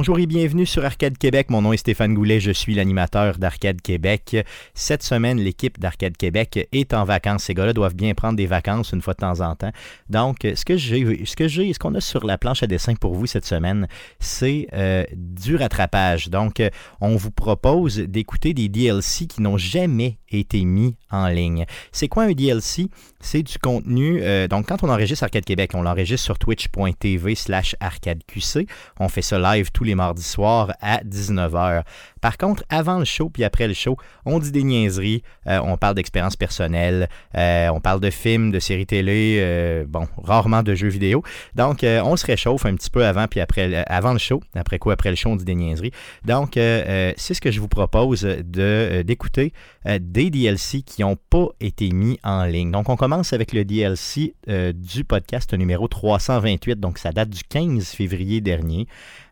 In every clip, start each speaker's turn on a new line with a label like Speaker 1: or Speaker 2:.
Speaker 1: Bonjour et bienvenue sur Arcade Québec. Mon nom est Stéphane Goulet, je suis l'animateur d'Arcade Québec. Cette semaine, l'équipe d'Arcade Québec est en vacances. Ces gars-là doivent bien prendre des vacances une fois de temps en temps. Donc, ce que j'ai, ce qu'on a sur la planche à dessin pour vous cette semaine, c'est euh, du rattrapage. Donc, on vous propose d'écouter des DLC qui n'ont jamais été mis en ligne. C'est quoi un DLC? C'est du contenu. euh, donc, quand on enregistre Arcade Québec, on l'enregistre sur twitch.tv slash arcadeqc. On fait ça live tous les mardis soirs à 19h. Par contre, avant le show puis après le show, on dit des niaiseries, euh, on parle d'expériences personnelles, euh, on parle de films, de séries télé, euh, bon, rarement de jeux vidéo. Donc, on se réchauffe un petit peu avant puis après, avant le show. Après quoi, après le show, on dit des niaiseries. Donc, c'est ce que je vous propose d'écouter des DLC qui n'ont pas été mis en ligne. Donc, on commence avec le DLC du podcast numéro 328. Donc, ça date du 15 février dernier.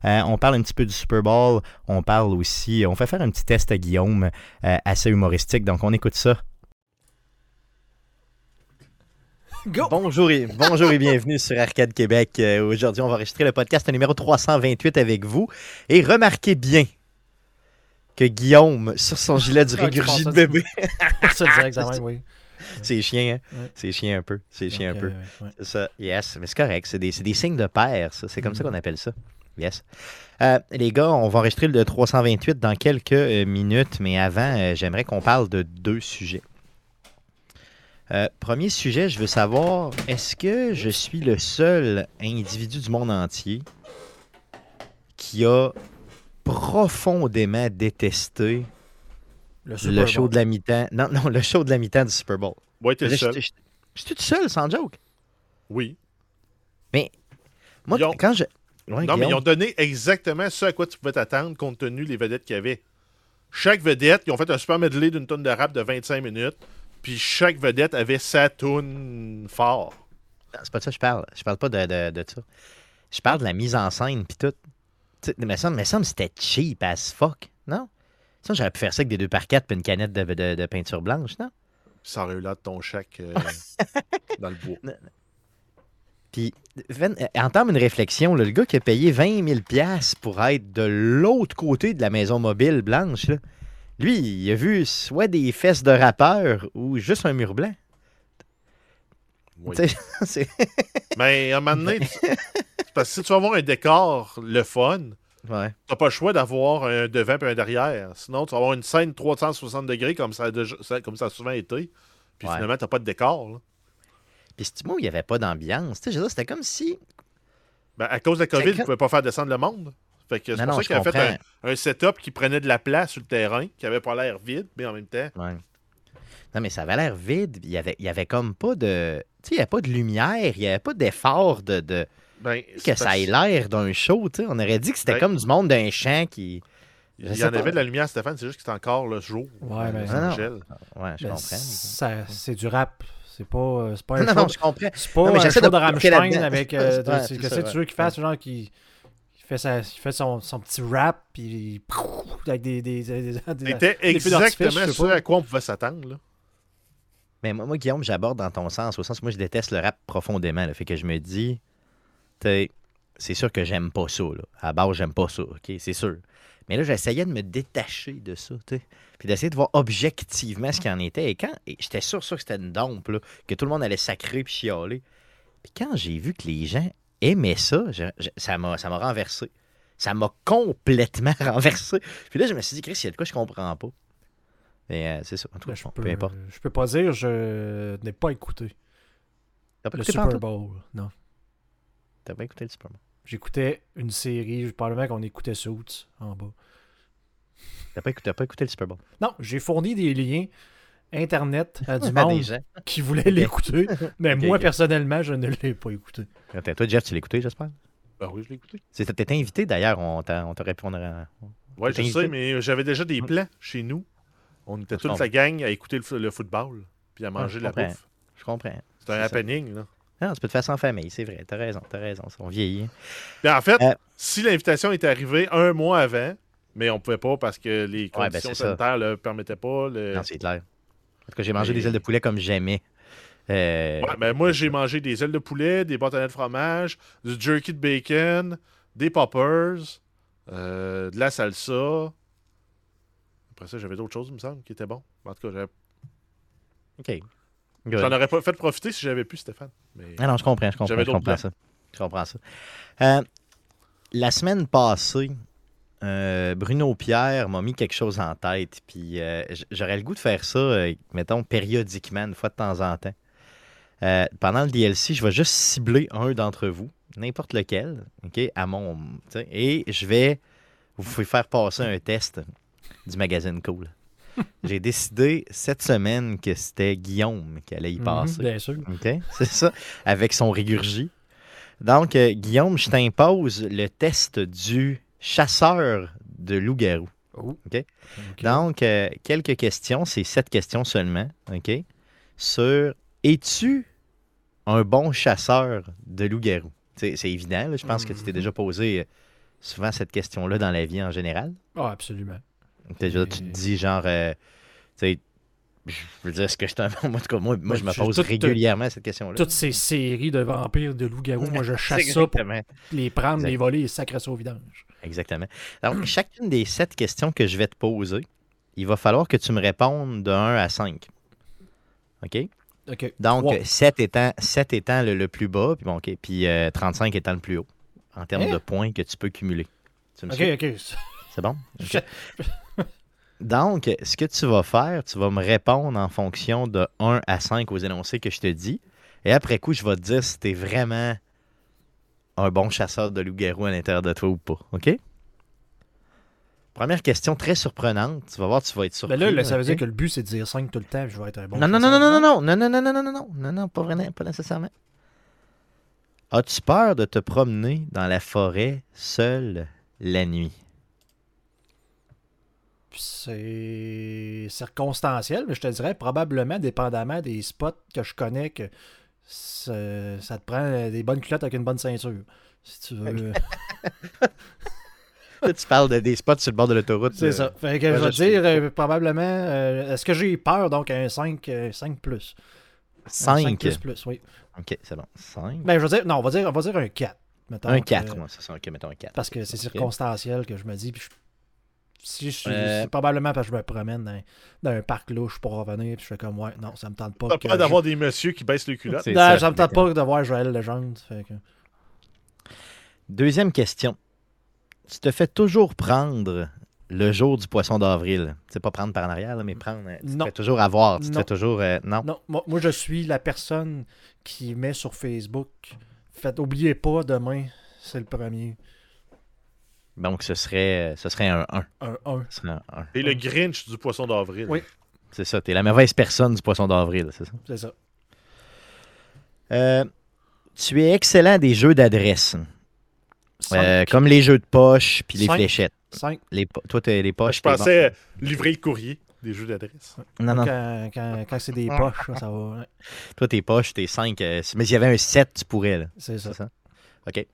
Speaker 1: On parle un petit peu du Super Bowl. On parle aussi, on fait faire un petit test à Guillaume euh, assez humoristique. Donc, on écoute ça. Bonjour et, bonjour et bienvenue sur Arcade Québec. Euh, Aujourd'hui, on va enregistrer le podcast numéro 328 avec vous. Et remarquez bien que Guillaume, sur son gilet du
Speaker 2: Ah,
Speaker 1: régurgie de bébé,
Speaker 2: oui.
Speaker 1: c'est chiant, hein?
Speaker 2: Ouais.
Speaker 1: C'est chiant un peu. C'est chiant un peu.
Speaker 2: ouais.
Speaker 1: C'est ça, yes. Mais c'est correct. C'est des, signes de pair, ça. C'est comme ça
Speaker 2: Mhm.
Speaker 1: qu'on appelle ça. Yes. Euh, les gars, on va enregistrer le 328 dans quelques euh, minutes, mais avant, euh, j'aimerais qu'on parle de deux sujets. Euh, premier sujet, je veux savoir, est-ce que je suis le seul individu du monde entier qui a profondément détesté
Speaker 2: Le,
Speaker 1: show
Speaker 2: Bowl.
Speaker 1: de la mi-temps? Non, non, le show de la mi-temps du Super Bowl.
Speaker 3: T'es le
Speaker 1: Je
Speaker 3: seul.
Speaker 1: je- je- je suis tout seul, sans joke?
Speaker 3: Oui.
Speaker 1: Moi,
Speaker 3: Ils ont-
Speaker 1: quand je... Ouais,
Speaker 3: non, mais ils ont donné exactement ce à quoi tu pouvais t'attendre compte tenu les vedettes qu'il y avait. Chaque vedette, ils ont fait un super medley d'une tonne de rap de 25 minutes. Puis chaque vedette avait sa tune fort.
Speaker 1: Non, C'est pas de ça que je parle. Je parle pas de, de, de ça. Je parle de la mise en scène puis tout. Mais ça, mais ça, c'était cheap as fuck, non? Ça, j'aurais pu faire ça avec des deux par quatre puis une canette de, de- de peinture blanche, non?
Speaker 3: Ça aurait eu là de ton chèque euh, dans le bois.
Speaker 1: Puis, euh, entame une réflexion. là, le gars qui a payé 20 000 piastres pour être de l'autre côté de la maison mobile blanche, là, lui, il a vu soit des fesses de rappeur ou juste un mur blanc.
Speaker 3: Oui. Mais à un moment donné, parce que si tu vas avoir un décor, le fun,
Speaker 1: ouais.
Speaker 3: t'as pas le choix d'avoir un devant et un derrière. Sinon, tu vas avoir une scène 360 degrés comme ça a, déjà- comme ça a souvent été. Puis
Speaker 1: Ouais.
Speaker 3: finalement, t'as pas de décor. là.
Speaker 1: Puis, c'est moi, il n'y avait pas d'ambiance. C'était comme si
Speaker 3: Ben, à cause de la COVID,
Speaker 1: C'est
Speaker 3: ils ne pouvaient pas faire descendre le monde. Fait que c'est pour
Speaker 1: non,
Speaker 3: ça qu'il a fait un, un setup qui prenait de la place sur le terrain, qui avait pas l'air vide, mais en même temps.
Speaker 1: Ouais. Non, mais ça avait l'air vide. Il y avait, il y avait comme pas de. Tu sais, il n'y avait pas de lumière, il n'y avait pas d'effort de, de-
Speaker 3: Ben,
Speaker 1: que
Speaker 3: c'est
Speaker 1: ça ait l'air d'un show. tu sais. On aurait dit que c'était
Speaker 3: Ben-
Speaker 1: comme du monde d'un champ qui. je
Speaker 3: Il y en
Speaker 1: pas.
Speaker 3: avait de la lumière, Stéphane, c'est juste que c'était encore le jour.
Speaker 2: Ouais, mais-
Speaker 3: Los
Speaker 1: Ah non. Ouais, je
Speaker 2: Ben,
Speaker 1: comprends.
Speaker 2: ça- C'est du rap. C'est pas, euh, c'est pas un
Speaker 1: Non,
Speaker 2: show.
Speaker 1: non, je comprends.
Speaker 2: C'est pas
Speaker 1: Non, mais
Speaker 2: un show
Speaker 1: de
Speaker 2: de Rammstein avec. euh,
Speaker 1: Ouais,
Speaker 2: Qu'est-ce
Speaker 1: ça,
Speaker 2: que tu
Speaker 1: ouais.
Speaker 2: veux qu'il fasse? Genre qui. qui fait, sa, qui fait son, son petit rap, puis avec des. des, des, des-
Speaker 3: C'était exactement ce à quoi on pouvait s'attendre. là.
Speaker 1: Mais moi, moi, Guillaume, j'aborde dans ton sens, au sens où moi, je déteste le rap profondément. Là, fait que je me dis, tu sais, c'est sûr que j'aime pas ça. Là. À la base, j'aime pas ça, OK? C'est sûr. Mais là, j'essayais de me détacher de ça, tu sais. Puis d'essayer de voir objectivement ce qu'il en était. Et quand j'étais sûr, sûr que c'était une dompe, là, que tout le monde allait sacrer puis chialer. Puis quand j'ai vu que les gens aimaient ça, je- je- ça m'a ça m'a renversé. Ça m'a complètement renversé. Puis là, je me suis dit, Chris, il y a de quoi je comprends pas. Mais euh, c'est ça. En tout cas,
Speaker 2: je, peux,
Speaker 1: peu importe.
Speaker 2: je peux pas dire, je n'ai pas écouté
Speaker 1: pas
Speaker 2: le Super? Bowl. Non.
Speaker 1: T'as pas écouté le Super Bowl?
Speaker 2: J'écoutais une série, probablement qu'on écoutait Suits en bas.
Speaker 1: T'as pas, écouté- t'as pas écouté le Super Bowl?
Speaker 2: Non, j'ai fourni des liens Internet à du monde qui voulait l'écouter, mais moi, personnellement, je ne l'ai pas écouté.
Speaker 1: Attends, Toi, Jeff, tu l'as écouté, j'espère?
Speaker 3: Ben oui, je l'ai écouté.
Speaker 1: C'est- T'étais invité d'ailleurs, on t'a on t'a répondu. à-
Speaker 3: Ouais,
Speaker 1: T'es
Speaker 3: je
Speaker 1: invité?
Speaker 3: sais, mais j'avais déjà des plans chez nous. On était toute la gang à écouter le, le football, puis à manger
Speaker 1: je
Speaker 3: de la
Speaker 1: comprends.
Speaker 3: bouffe.
Speaker 1: Je comprends.
Speaker 3: C'était un happening. Là.
Speaker 1: Non, tu peux te faire sans famille, c'est vrai. T'as raison, t'as raison. On vieillit.
Speaker 3: En fait,
Speaker 1: Euh,
Speaker 3: si l'invitation était arrivée un mois avant, mais on pouvait pas parce que les
Speaker 1: Ouais, ben,
Speaker 3: conditions
Speaker 1: ça.
Speaker 3: sanitaires ne le permettaient pas. le-
Speaker 1: Non, c'est clair. En tout cas, j'ai mangé
Speaker 3: mais-
Speaker 1: des ailes de poulet comme jamais. Euh,
Speaker 3: Ouais, ben, moi, j'ai mangé des ailes de poulet, des bâtonnets de fromage, du jerky de bacon, des poppers. Euh, de la salsa. Après ça, j'avais d'autres choses, il me semble, qui étaient bons. En tout cas, j'avais-
Speaker 1: OK.
Speaker 3: J'en aurais pas fait profiter si j'avais pu, Stéphane. Mais...
Speaker 1: Ah non, je comprends, je comprends, je comprends
Speaker 3: plans.
Speaker 1: ça. Je comprends ça. Euh, la semaine passée, euh, Bruno Pierre m'a mis quelque chose en tête, puis euh, j'aurais le goût de faire ça, mettons, périodiquement, une fois de temps en temps. Pendant le DLC, je vais juste cibler un d'entre vous, n'importe lequel, OK, à mon... Et je vais vous faire passer un test du magazine Cool. J'ai décidé cette semaine que c'était Guillaume qui allait y
Speaker 2: Mhm,
Speaker 1: passer.
Speaker 2: bien sûr.
Speaker 1: OK, c'est ça, avec son régurgie. Donc, euh, Guillaume, je t'impose le test du chasseur de loup-garou.
Speaker 2: Oh.
Speaker 1: Ok? Donc, euh, quelques questions, c'est sept questions seulement, OK, sur es-tu un bon chasseur de loup-garou? C'est évident, là, je pense que tu t'es
Speaker 2: Mhm.
Speaker 1: déjà posé euh, souvent cette question-là dans la vie en général.
Speaker 2: Ah, absolument.
Speaker 1: Tu te dis genre, euh, tu sais, je veux dire, est-ce que je bon... Moi, en tout cas, moi, moi, je me pose
Speaker 2: tout-
Speaker 1: régulièrement cette question-là.
Speaker 2: Toutes ces séries de vampires, de loups-garous, moi je chasse ça pour les prendre, les voler et sacrer ça au vidange.
Speaker 1: Exactement. Donc, chacune des sept questions que je vais te poser, il va falloir que tu me répondes de 1 à 5. OK?
Speaker 2: Ok.
Speaker 1: Donc,
Speaker 2: Trois.
Speaker 1: 7 étant, 7 étant le, le plus bas, puis, bon, OK, puis euh, 35 étant le plus haut, en termes
Speaker 2: Hein?
Speaker 1: de points que tu peux cumuler. Tu me
Speaker 2: Ok,
Speaker 1: suis?
Speaker 2: ok.
Speaker 1: C'est bon? Donc, ce que tu vas faire, tu vas me répondre en fonction de 1 à 5 aux énoncés que je te dis. Et après coup, je vais te dire si tu es vraiment un bon chasseur de loup-garou à l'intérieur de toi ou pas. OK? Première question très surprenante. Tu vas voir, tu vas être surpris.
Speaker 2: Ben là, ça veut dire que le but c'est de dire 5 tout le temps, je vais être un bon.
Speaker 1: non, non, non, non, non, non, non, non, non, non, non, non, non, non, non, pas vraiment, pas nécessairement. As-tu peur de te promener dans la forêt seul la nuit?
Speaker 2: C'est circonstanciel, mais je te dirais probablement, dépendamment des spots que je connais, que ça, te prend des bonnes culottes avec une bonne ceinture. Si tu veux.
Speaker 1: Tu parles de des spots sur le bord de l'autoroute.
Speaker 2: C'est
Speaker 1: euh,
Speaker 2: ça. Fait que
Speaker 1: ouais,
Speaker 2: je
Speaker 1: je
Speaker 2: dire euh, probablement. euh, Est-ce que j'ai peur donc un 5, euh, 5 plus? Un
Speaker 1: 5.
Speaker 2: plus plus, oui.
Speaker 1: Ok, c'est bon. 5.
Speaker 2: Ben, je veux dire, non, on va dire, on va dire un 4. mettons,
Speaker 1: un
Speaker 2: que-
Speaker 1: 4, moi, c'est ça. Ok, mettons un 4.
Speaker 2: Parce que c'est circonstanciel que je me dis. Puis je- si je suis-
Speaker 1: Euh,
Speaker 2: c'est probablement parce que je me promène dans, dans un parc louche pour revenir, puis je fais comme, ouais, non, ça me tente pas.
Speaker 3: T'as
Speaker 2: je-
Speaker 3: d'avoir des messieurs qui baissent les culottes?
Speaker 1: C'est
Speaker 2: Non,
Speaker 1: ça,
Speaker 2: ça, me tente pas de voir Joël Legendre. Fait que...
Speaker 1: Deuxième question. Tu te fais toujours prendre le jour du poisson d'avril? C'est pas prendre par en arrière, là, mais prendre. euh, Tu te
Speaker 2: Non.
Speaker 1: fais toujours avoir. Tu te
Speaker 2: Non.
Speaker 1: fais toujours. euh, non.
Speaker 2: Non, moi, moi, je suis la personne qui met sur Facebook. Faites, oubliez pas, demain, c'est le premier.
Speaker 1: Donc, ce serait, ce serait un 1.
Speaker 2: Un 1.
Speaker 1: Ce serait un 1.
Speaker 3: Et le Grinch du poisson d'avril.
Speaker 2: Oui.
Speaker 1: C'est ça. T'es la mauvaise personne du poisson d'avril, c'est ça?
Speaker 2: C'est ça.
Speaker 1: Euh, tu es excellent à des jeux d'adresse.
Speaker 2: 5.
Speaker 1: Euh, comme les jeux de poche puis les
Speaker 2: Cinq.
Speaker 1: fléchettes.
Speaker 2: 5.
Speaker 1: Les po- toi, t'as les poches.
Speaker 3: Je
Speaker 1: t'es
Speaker 3: pensais euh, livrer le courrier des jeux d'adresse.
Speaker 1: Non, non.
Speaker 2: Quand, quand, quand c'est des poches, ça va. ouais,
Speaker 1: Toi, tes poches, t'es 5. mais s'il y avait un 7, tu pourrais. Là.
Speaker 2: C'est ça.
Speaker 1: C'est ça? OK.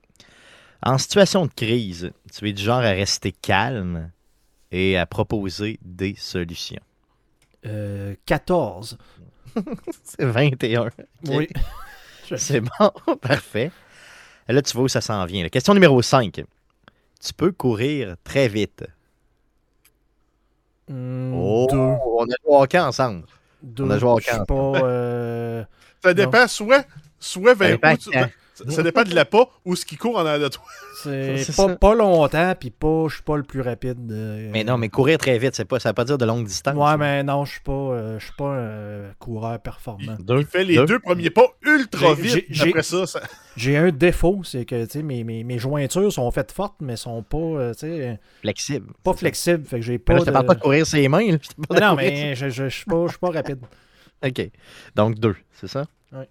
Speaker 1: En situation de crise, tu es du genre à rester calme et à proposer des solutions.
Speaker 2: Euh, 14.
Speaker 1: C'est 21.
Speaker 2: Oui.
Speaker 1: C'est bon, parfait. Là, tu vois où ça s'en vient. là. Question numéro 5. Tu peux courir très vite.
Speaker 2: Hmm,
Speaker 1: Oh,
Speaker 2: Deux.
Speaker 1: on a joué au hockey ensemble.
Speaker 2: Deux.
Speaker 1: on a joué au camp.
Speaker 2: pas. euh,
Speaker 3: Ça dépend soit, soit vers
Speaker 1: dépend
Speaker 3: où tu-. Ça, ça dépend de la pas ou ce qui court en arrière de toi.
Speaker 2: C'est pas, longtemps, puis pas, je suis pas le plus rapide. euh,
Speaker 1: Mais non, mais courir très vite, c'est pas, ça veut pas dire de longue distance.
Speaker 2: Ouais, mais non, je suis pas, euh, je suis pas un coureur performant.
Speaker 1: Deux,
Speaker 3: Il fait les deux, premiers pas ultra
Speaker 2: J'ai-
Speaker 3: vite. Après ça, ça-
Speaker 2: J'ai un défaut, c'est que mes, mes, mes jointures sont faites fortes, mais sont pas, euh, tu sais,
Speaker 1: flexible.
Speaker 2: pas flexibles. Fait que j'ai pas.
Speaker 1: là, je te parle
Speaker 2: de-
Speaker 1: pas de courir ses mains. là.
Speaker 2: Non, mais je, je, je suis pas, je suis pas rapide.
Speaker 1: OK. Donc, deux, c'est ça?
Speaker 2: Ouais.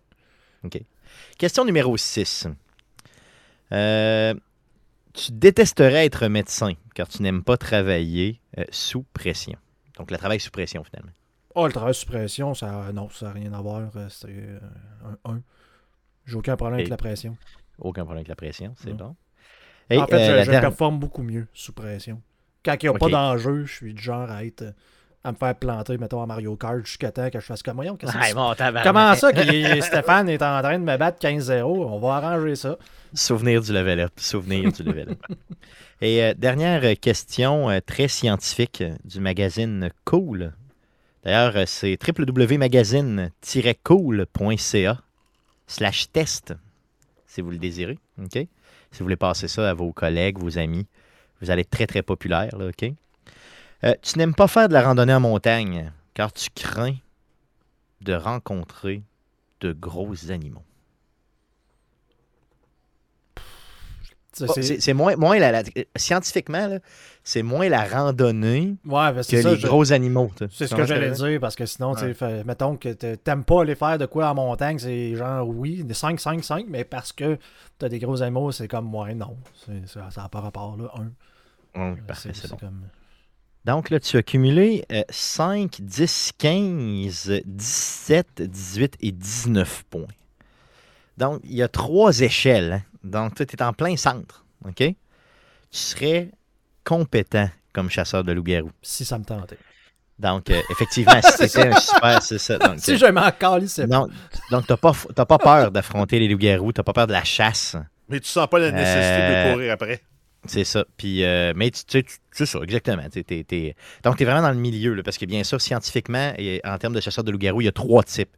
Speaker 1: OK. Question numéro 6. tu détesterais être médecin car tu n'aimes pas travailler euh, sous pression. Donc, le travail sous pression, finalement.
Speaker 2: Oh, le travail sous pression, ça, non, ça n'a rien à voir. euh, C'est euh, un 1. J'ai aucun problème avec la pression.
Speaker 1: Aucun problème avec la pression, c'est bon. Et,
Speaker 2: en fait,
Speaker 1: euh,
Speaker 2: je, performe beaucoup mieux sous pression. Quand il n'y a pas d'enjeu, je suis du genre à être euh, à me faire planter, mettons, à Mario Kart jusqu'à temps que je fasse comme moyen.
Speaker 1: Ouais, bon.
Speaker 2: Comment ça que Stéphane est en train de me battre 15-0? On va arranger ça.
Speaker 1: Souvenir du level up. Souvenir du level up. Et euh, dernière question euh, très scientifique euh, du magazine Cool. D'ailleurs, euh, c'est www.magazine-cool.ca slash test, si vous le désirez. OK? Si vous voulez passer ça à vos collègues, vos amis, vous allez être très, très populaire. Là, OK? Euh, tu n'aimes pas faire de la randonnée en montagne car tu crains de rencontrer de gros animaux.
Speaker 2: C'est-
Speaker 1: moins, moins la, la- scientifiquement, c'est moins la randonnée
Speaker 2: Ouais, ben,
Speaker 1: que
Speaker 2: ça.
Speaker 1: les
Speaker 2: je-
Speaker 1: gros animaux.
Speaker 2: C'est ce que j'allais dire, parce que sinon,
Speaker 1: Ouais.
Speaker 2: fait- mettons que t'a- t'aimes pas aller faire de quoi en montagne, c'est genre oui, des 5, 5, 5, mais parce que t'as des gros animaux, c'est comme ouais, non. Ça n'a pas rapport là. Un.
Speaker 1: Parfait,
Speaker 2: C'est-
Speaker 1: bon.
Speaker 2: c'est comme.
Speaker 1: Donc là, tu as cumulé euh, 5, 10, 15, 17, 18 et 19 points. Donc, il y a trois échelles. hein. Donc, tu es en plein centre. OK? Tu serais compétent comme chasseur de loup-garou.
Speaker 2: Si ça me tentait.
Speaker 1: Donc, euh, effectivement, si c'était un super, c'est ça. Donc,
Speaker 2: Si
Speaker 1: euh,
Speaker 2: je m'en c'est
Speaker 1: donc, donc tu n'as pas, t'as pas peur d'affronter les loups-garous, tu n'as pas peur de la chasse.
Speaker 3: Mais tu sens pas la nécessité
Speaker 1: Euh,
Speaker 3: de courir après.
Speaker 1: C'est ça. Puis, euh, mais tu sais, tu- c'est ça, exactement. T'es- t'es- t'es- Donc, tu es vraiment dans le milieu, là, parce que bien sûr, scientifiquement, et en termes de chasseurs de loups-garous, il y a trois types.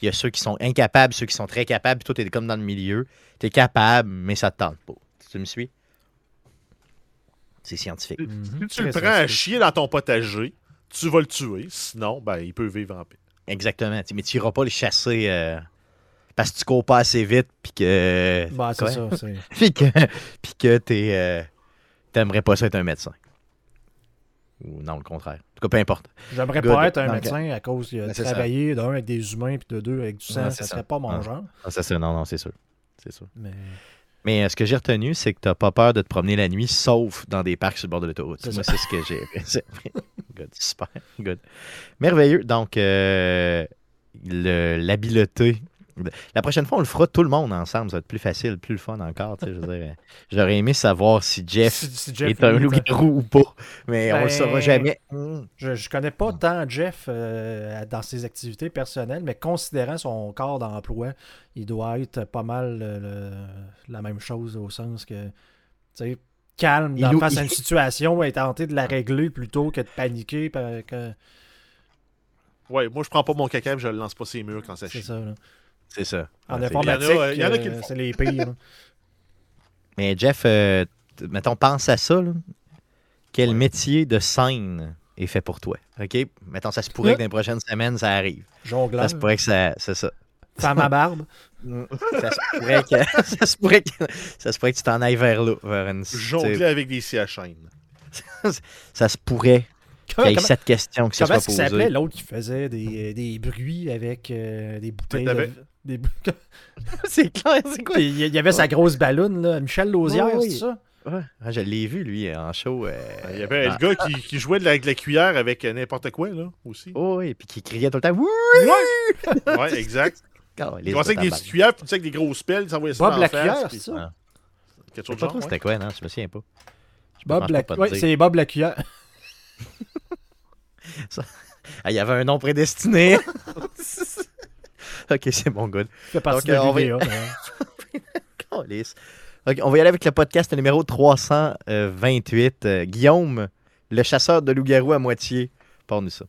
Speaker 1: Il y a ceux qui sont incapables, ceux qui sont très capables, puis toi, tu es comme dans le milieu. Tu es capable, mais ça te tente pas. Tu me suis? C'est scientifique.
Speaker 3: Si tu le prends à chier dans ton potager, tu vas le tuer. Sinon, ben, il peut vivre en paix.
Speaker 1: Exactement. Mais tu n'iras pas les chasser euh, parce que tu cours pas assez vite, puis que.
Speaker 2: Bah, c'est ça. c'est-
Speaker 1: puis que, puis que t'es, euh, t'aimerais pas ça être un médecin. Ou non, le contraire. En tout cas, peu importe.
Speaker 2: J'aimerais
Speaker 1: Good.
Speaker 2: pas être un médecin à cause de
Speaker 1: ben,
Speaker 2: travailler d'un avec des humains puis de deux avec du sang.
Speaker 1: Ouais,
Speaker 2: ça serait pas mon
Speaker 1: Ouais.
Speaker 2: genre.
Speaker 1: Ah, ça, c'est, non, non, c'est sûr. C'est sûr.
Speaker 2: Mais
Speaker 1: Mais euh, ce que j'ai retenu, c'est que t'as pas peur de te promener la nuit, sauf dans des parcs sur le bord de l'autoroute.
Speaker 2: C'est
Speaker 1: Moi,
Speaker 2: ça.
Speaker 1: c'est ce que j'ai. good, super. Good. Merveilleux. Donc, euh, le- l'habileté. La prochaine fois, on le fera tout le monde ensemble. Ça va être plus facile, plus le fun encore. tu sais, je veux dire, euh, j'aurais aimé savoir si Jeff
Speaker 2: si, si Jeff
Speaker 1: est un loup-garou ou pas. Mais on le
Speaker 2: Ben,
Speaker 1: saura jamais. Hmm.
Speaker 2: Je, je connais pas tant Jeff euh, dans ses activités personnelles, mais considérant son corps d'emploi, il doit être pas mal euh, le- la même chose au sens que, calme
Speaker 1: Il
Speaker 2: dans-
Speaker 1: ou-
Speaker 2: face à une situation et tenter de la régler plutôt que de paniquer. par- que-
Speaker 3: Ouais, moi, je prends pas mon caca et je le lance pas ses murs quand ça
Speaker 2: C'est
Speaker 3: chie.
Speaker 2: ça. là.
Speaker 1: C'est ça.
Speaker 2: En
Speaker 1: c'est
Speaker 2: informatique,
Speaker 3: Il y en a- qui le
Speaker 2: euh,
Speaker 3: font.
Speaker 2: c'est les pires.
Speaker 1: Mais Jeff, euh, mettons, pense à ça. là. Quel métier de scène est fait pour toi? OK? Mettons, ça se pourrait que dans les prochaines semaines, ça arrive.
Speaker 2: Jongleur,
Speaker 1: Ça se pourrait que ça. C'est ça.
Speaker 2: femme à barbe.
Speaker 1: ça se pourrait que. ça, se pourrait que ça se pourrait que tu t'en ailles vers là. Vers une,
Speaker 3: Jongler avec des scies à chaîne.
Speaker 1: ça se pourrait qu'il y ait
Speaker 2: Comment-
Speaker 1: cette question qui se
Speaker 2: Comment
Speaker 1: soit
Speaker 2: est-ce qu'il s'appelait
Speaker 1: posée.
Speaker 2: l'autre qui faisait des, des bruits avec euh, des bouteilles de- des
Speaker 1: c'est clair, c'est quoi?
Speaker 2: il y avait sa grosse balloune, là. Michel Lausière,
Speaker 1: Oui, oui.
Speaker 2: c'est ça?
Speaker 1: Ouais, ah, je l'ai vu, lui, en show. euh,
Speaker 3: Il y avait
Speaker 1: dans-
Speaker 3: le gars qui, qui jouait de la, de la cuillère avec euh, n'importe quoi, là, aussi.
Speaker 1: Oh, oui, puis qui criait tout le temps. Wouh!
Speaker 3: Ouais, exact.
Speaker 1: Oh,
Speaker 3: Il commençait avec des petites cuillères, puis tu sais, avec des grosses pelles, il s'envoyait ça
Speaker 2: Bob
Speaker 3: dans
Speaker 2: la
Speaker 3: face,
Speaker 2: cuillère,
Speaker 3: puis-
Speaker 2: c'est ça?
Speaker 3: Quelque
Speaker 1: Je
Speaker 3: chose de genre,
Speaker 1: c'était
Speaker 3: ouais.
Speaker 1: quoi, non, je me souviens pas. Je
Speaker 2: Bob la...
Speaker 1: pas
Speaker 2: ouais, c'est Bob la cuillère.
Speaker 1: Ah, il y avait un nom prédestiné. ok, c'est bon, good.
Speaker 2: fait partie
Speaker 1: Donc,
Speaker 2: de
Speaker 1: euh, on va- on va y aller avec le podcast numéro 328. Euh, Guillaume, le chasseur de loup-garou à moitié. Parle-nous ça.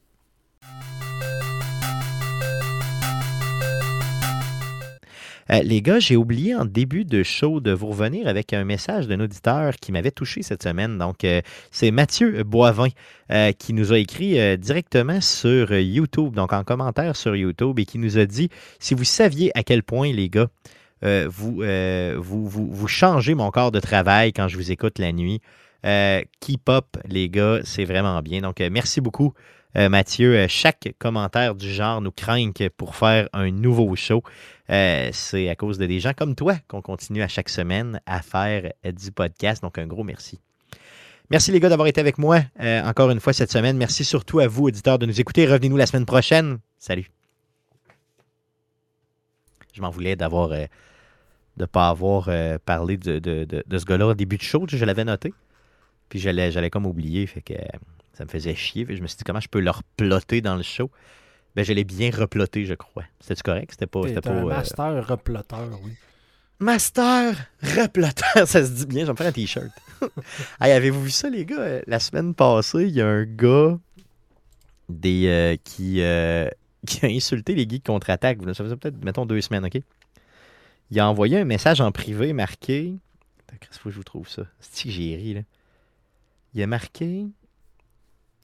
Speaker 1: Euh, les gars, j'ai oublié en début de show de vous revenir avec un message d'un auditeur qui m'avait touché cette semaine. Donc, euh, c'est Mathieu Boivin euh, qui nous a écrit directement sur YouTube, donc en commentaire sur YouTube, et qui nous a dit si vous saviez à quel point, les gars, vous, vous, vous, vous changez mon corps de travail quand je vous écoute la nuit. Keep up, les gars, c'est vraiment bien. Donc, merci beaucoup, euh, Mathieu. Euh, chaque commentaire du genre nous craint pour faire un nouveau show. Euh, c'est à cause de des gens comme toi qu'on continue à chaque semaine à faire du podcast. Donc, un gros merci. Merci les gars d'avoir été avec moi encore une fois cette semaine. Merci surtout à vous, auditeurs, de nous écouter. Revenez-nous la semaine prochaine. Salut. Je m'en voulais d'avoir de ne pas avoir parlé de, de- de- de ce gars-là au début de show. Je l'avais noté. Puis j'allais, comme oublier. Fait que Ça me faisait chier. Je me suis dit, comment je peux le reploter dans le show? Ben, je l'ai bien reploté, je crois. C'était correct? C'était pas. C'était pas
Speaker 2: un
Speaker 1: euh,
Speaker 2: master reploteur, oui.
Speaker 1: Master reploteur, ça se dit bien, je vais me faire un t-shirt. hey, avez-vous vu ça, les gars? Euh, La semaine passée, il y a un gars des, euh, qui, euh, qui a insulté les geeks contre-attaque. Ça faisait peut-être, mettons, deux semaines, OK? Il a envoyé un message en privé marqué. Faut que je vous trouve ça. C'est que j'ai ri, là? Il a marqué.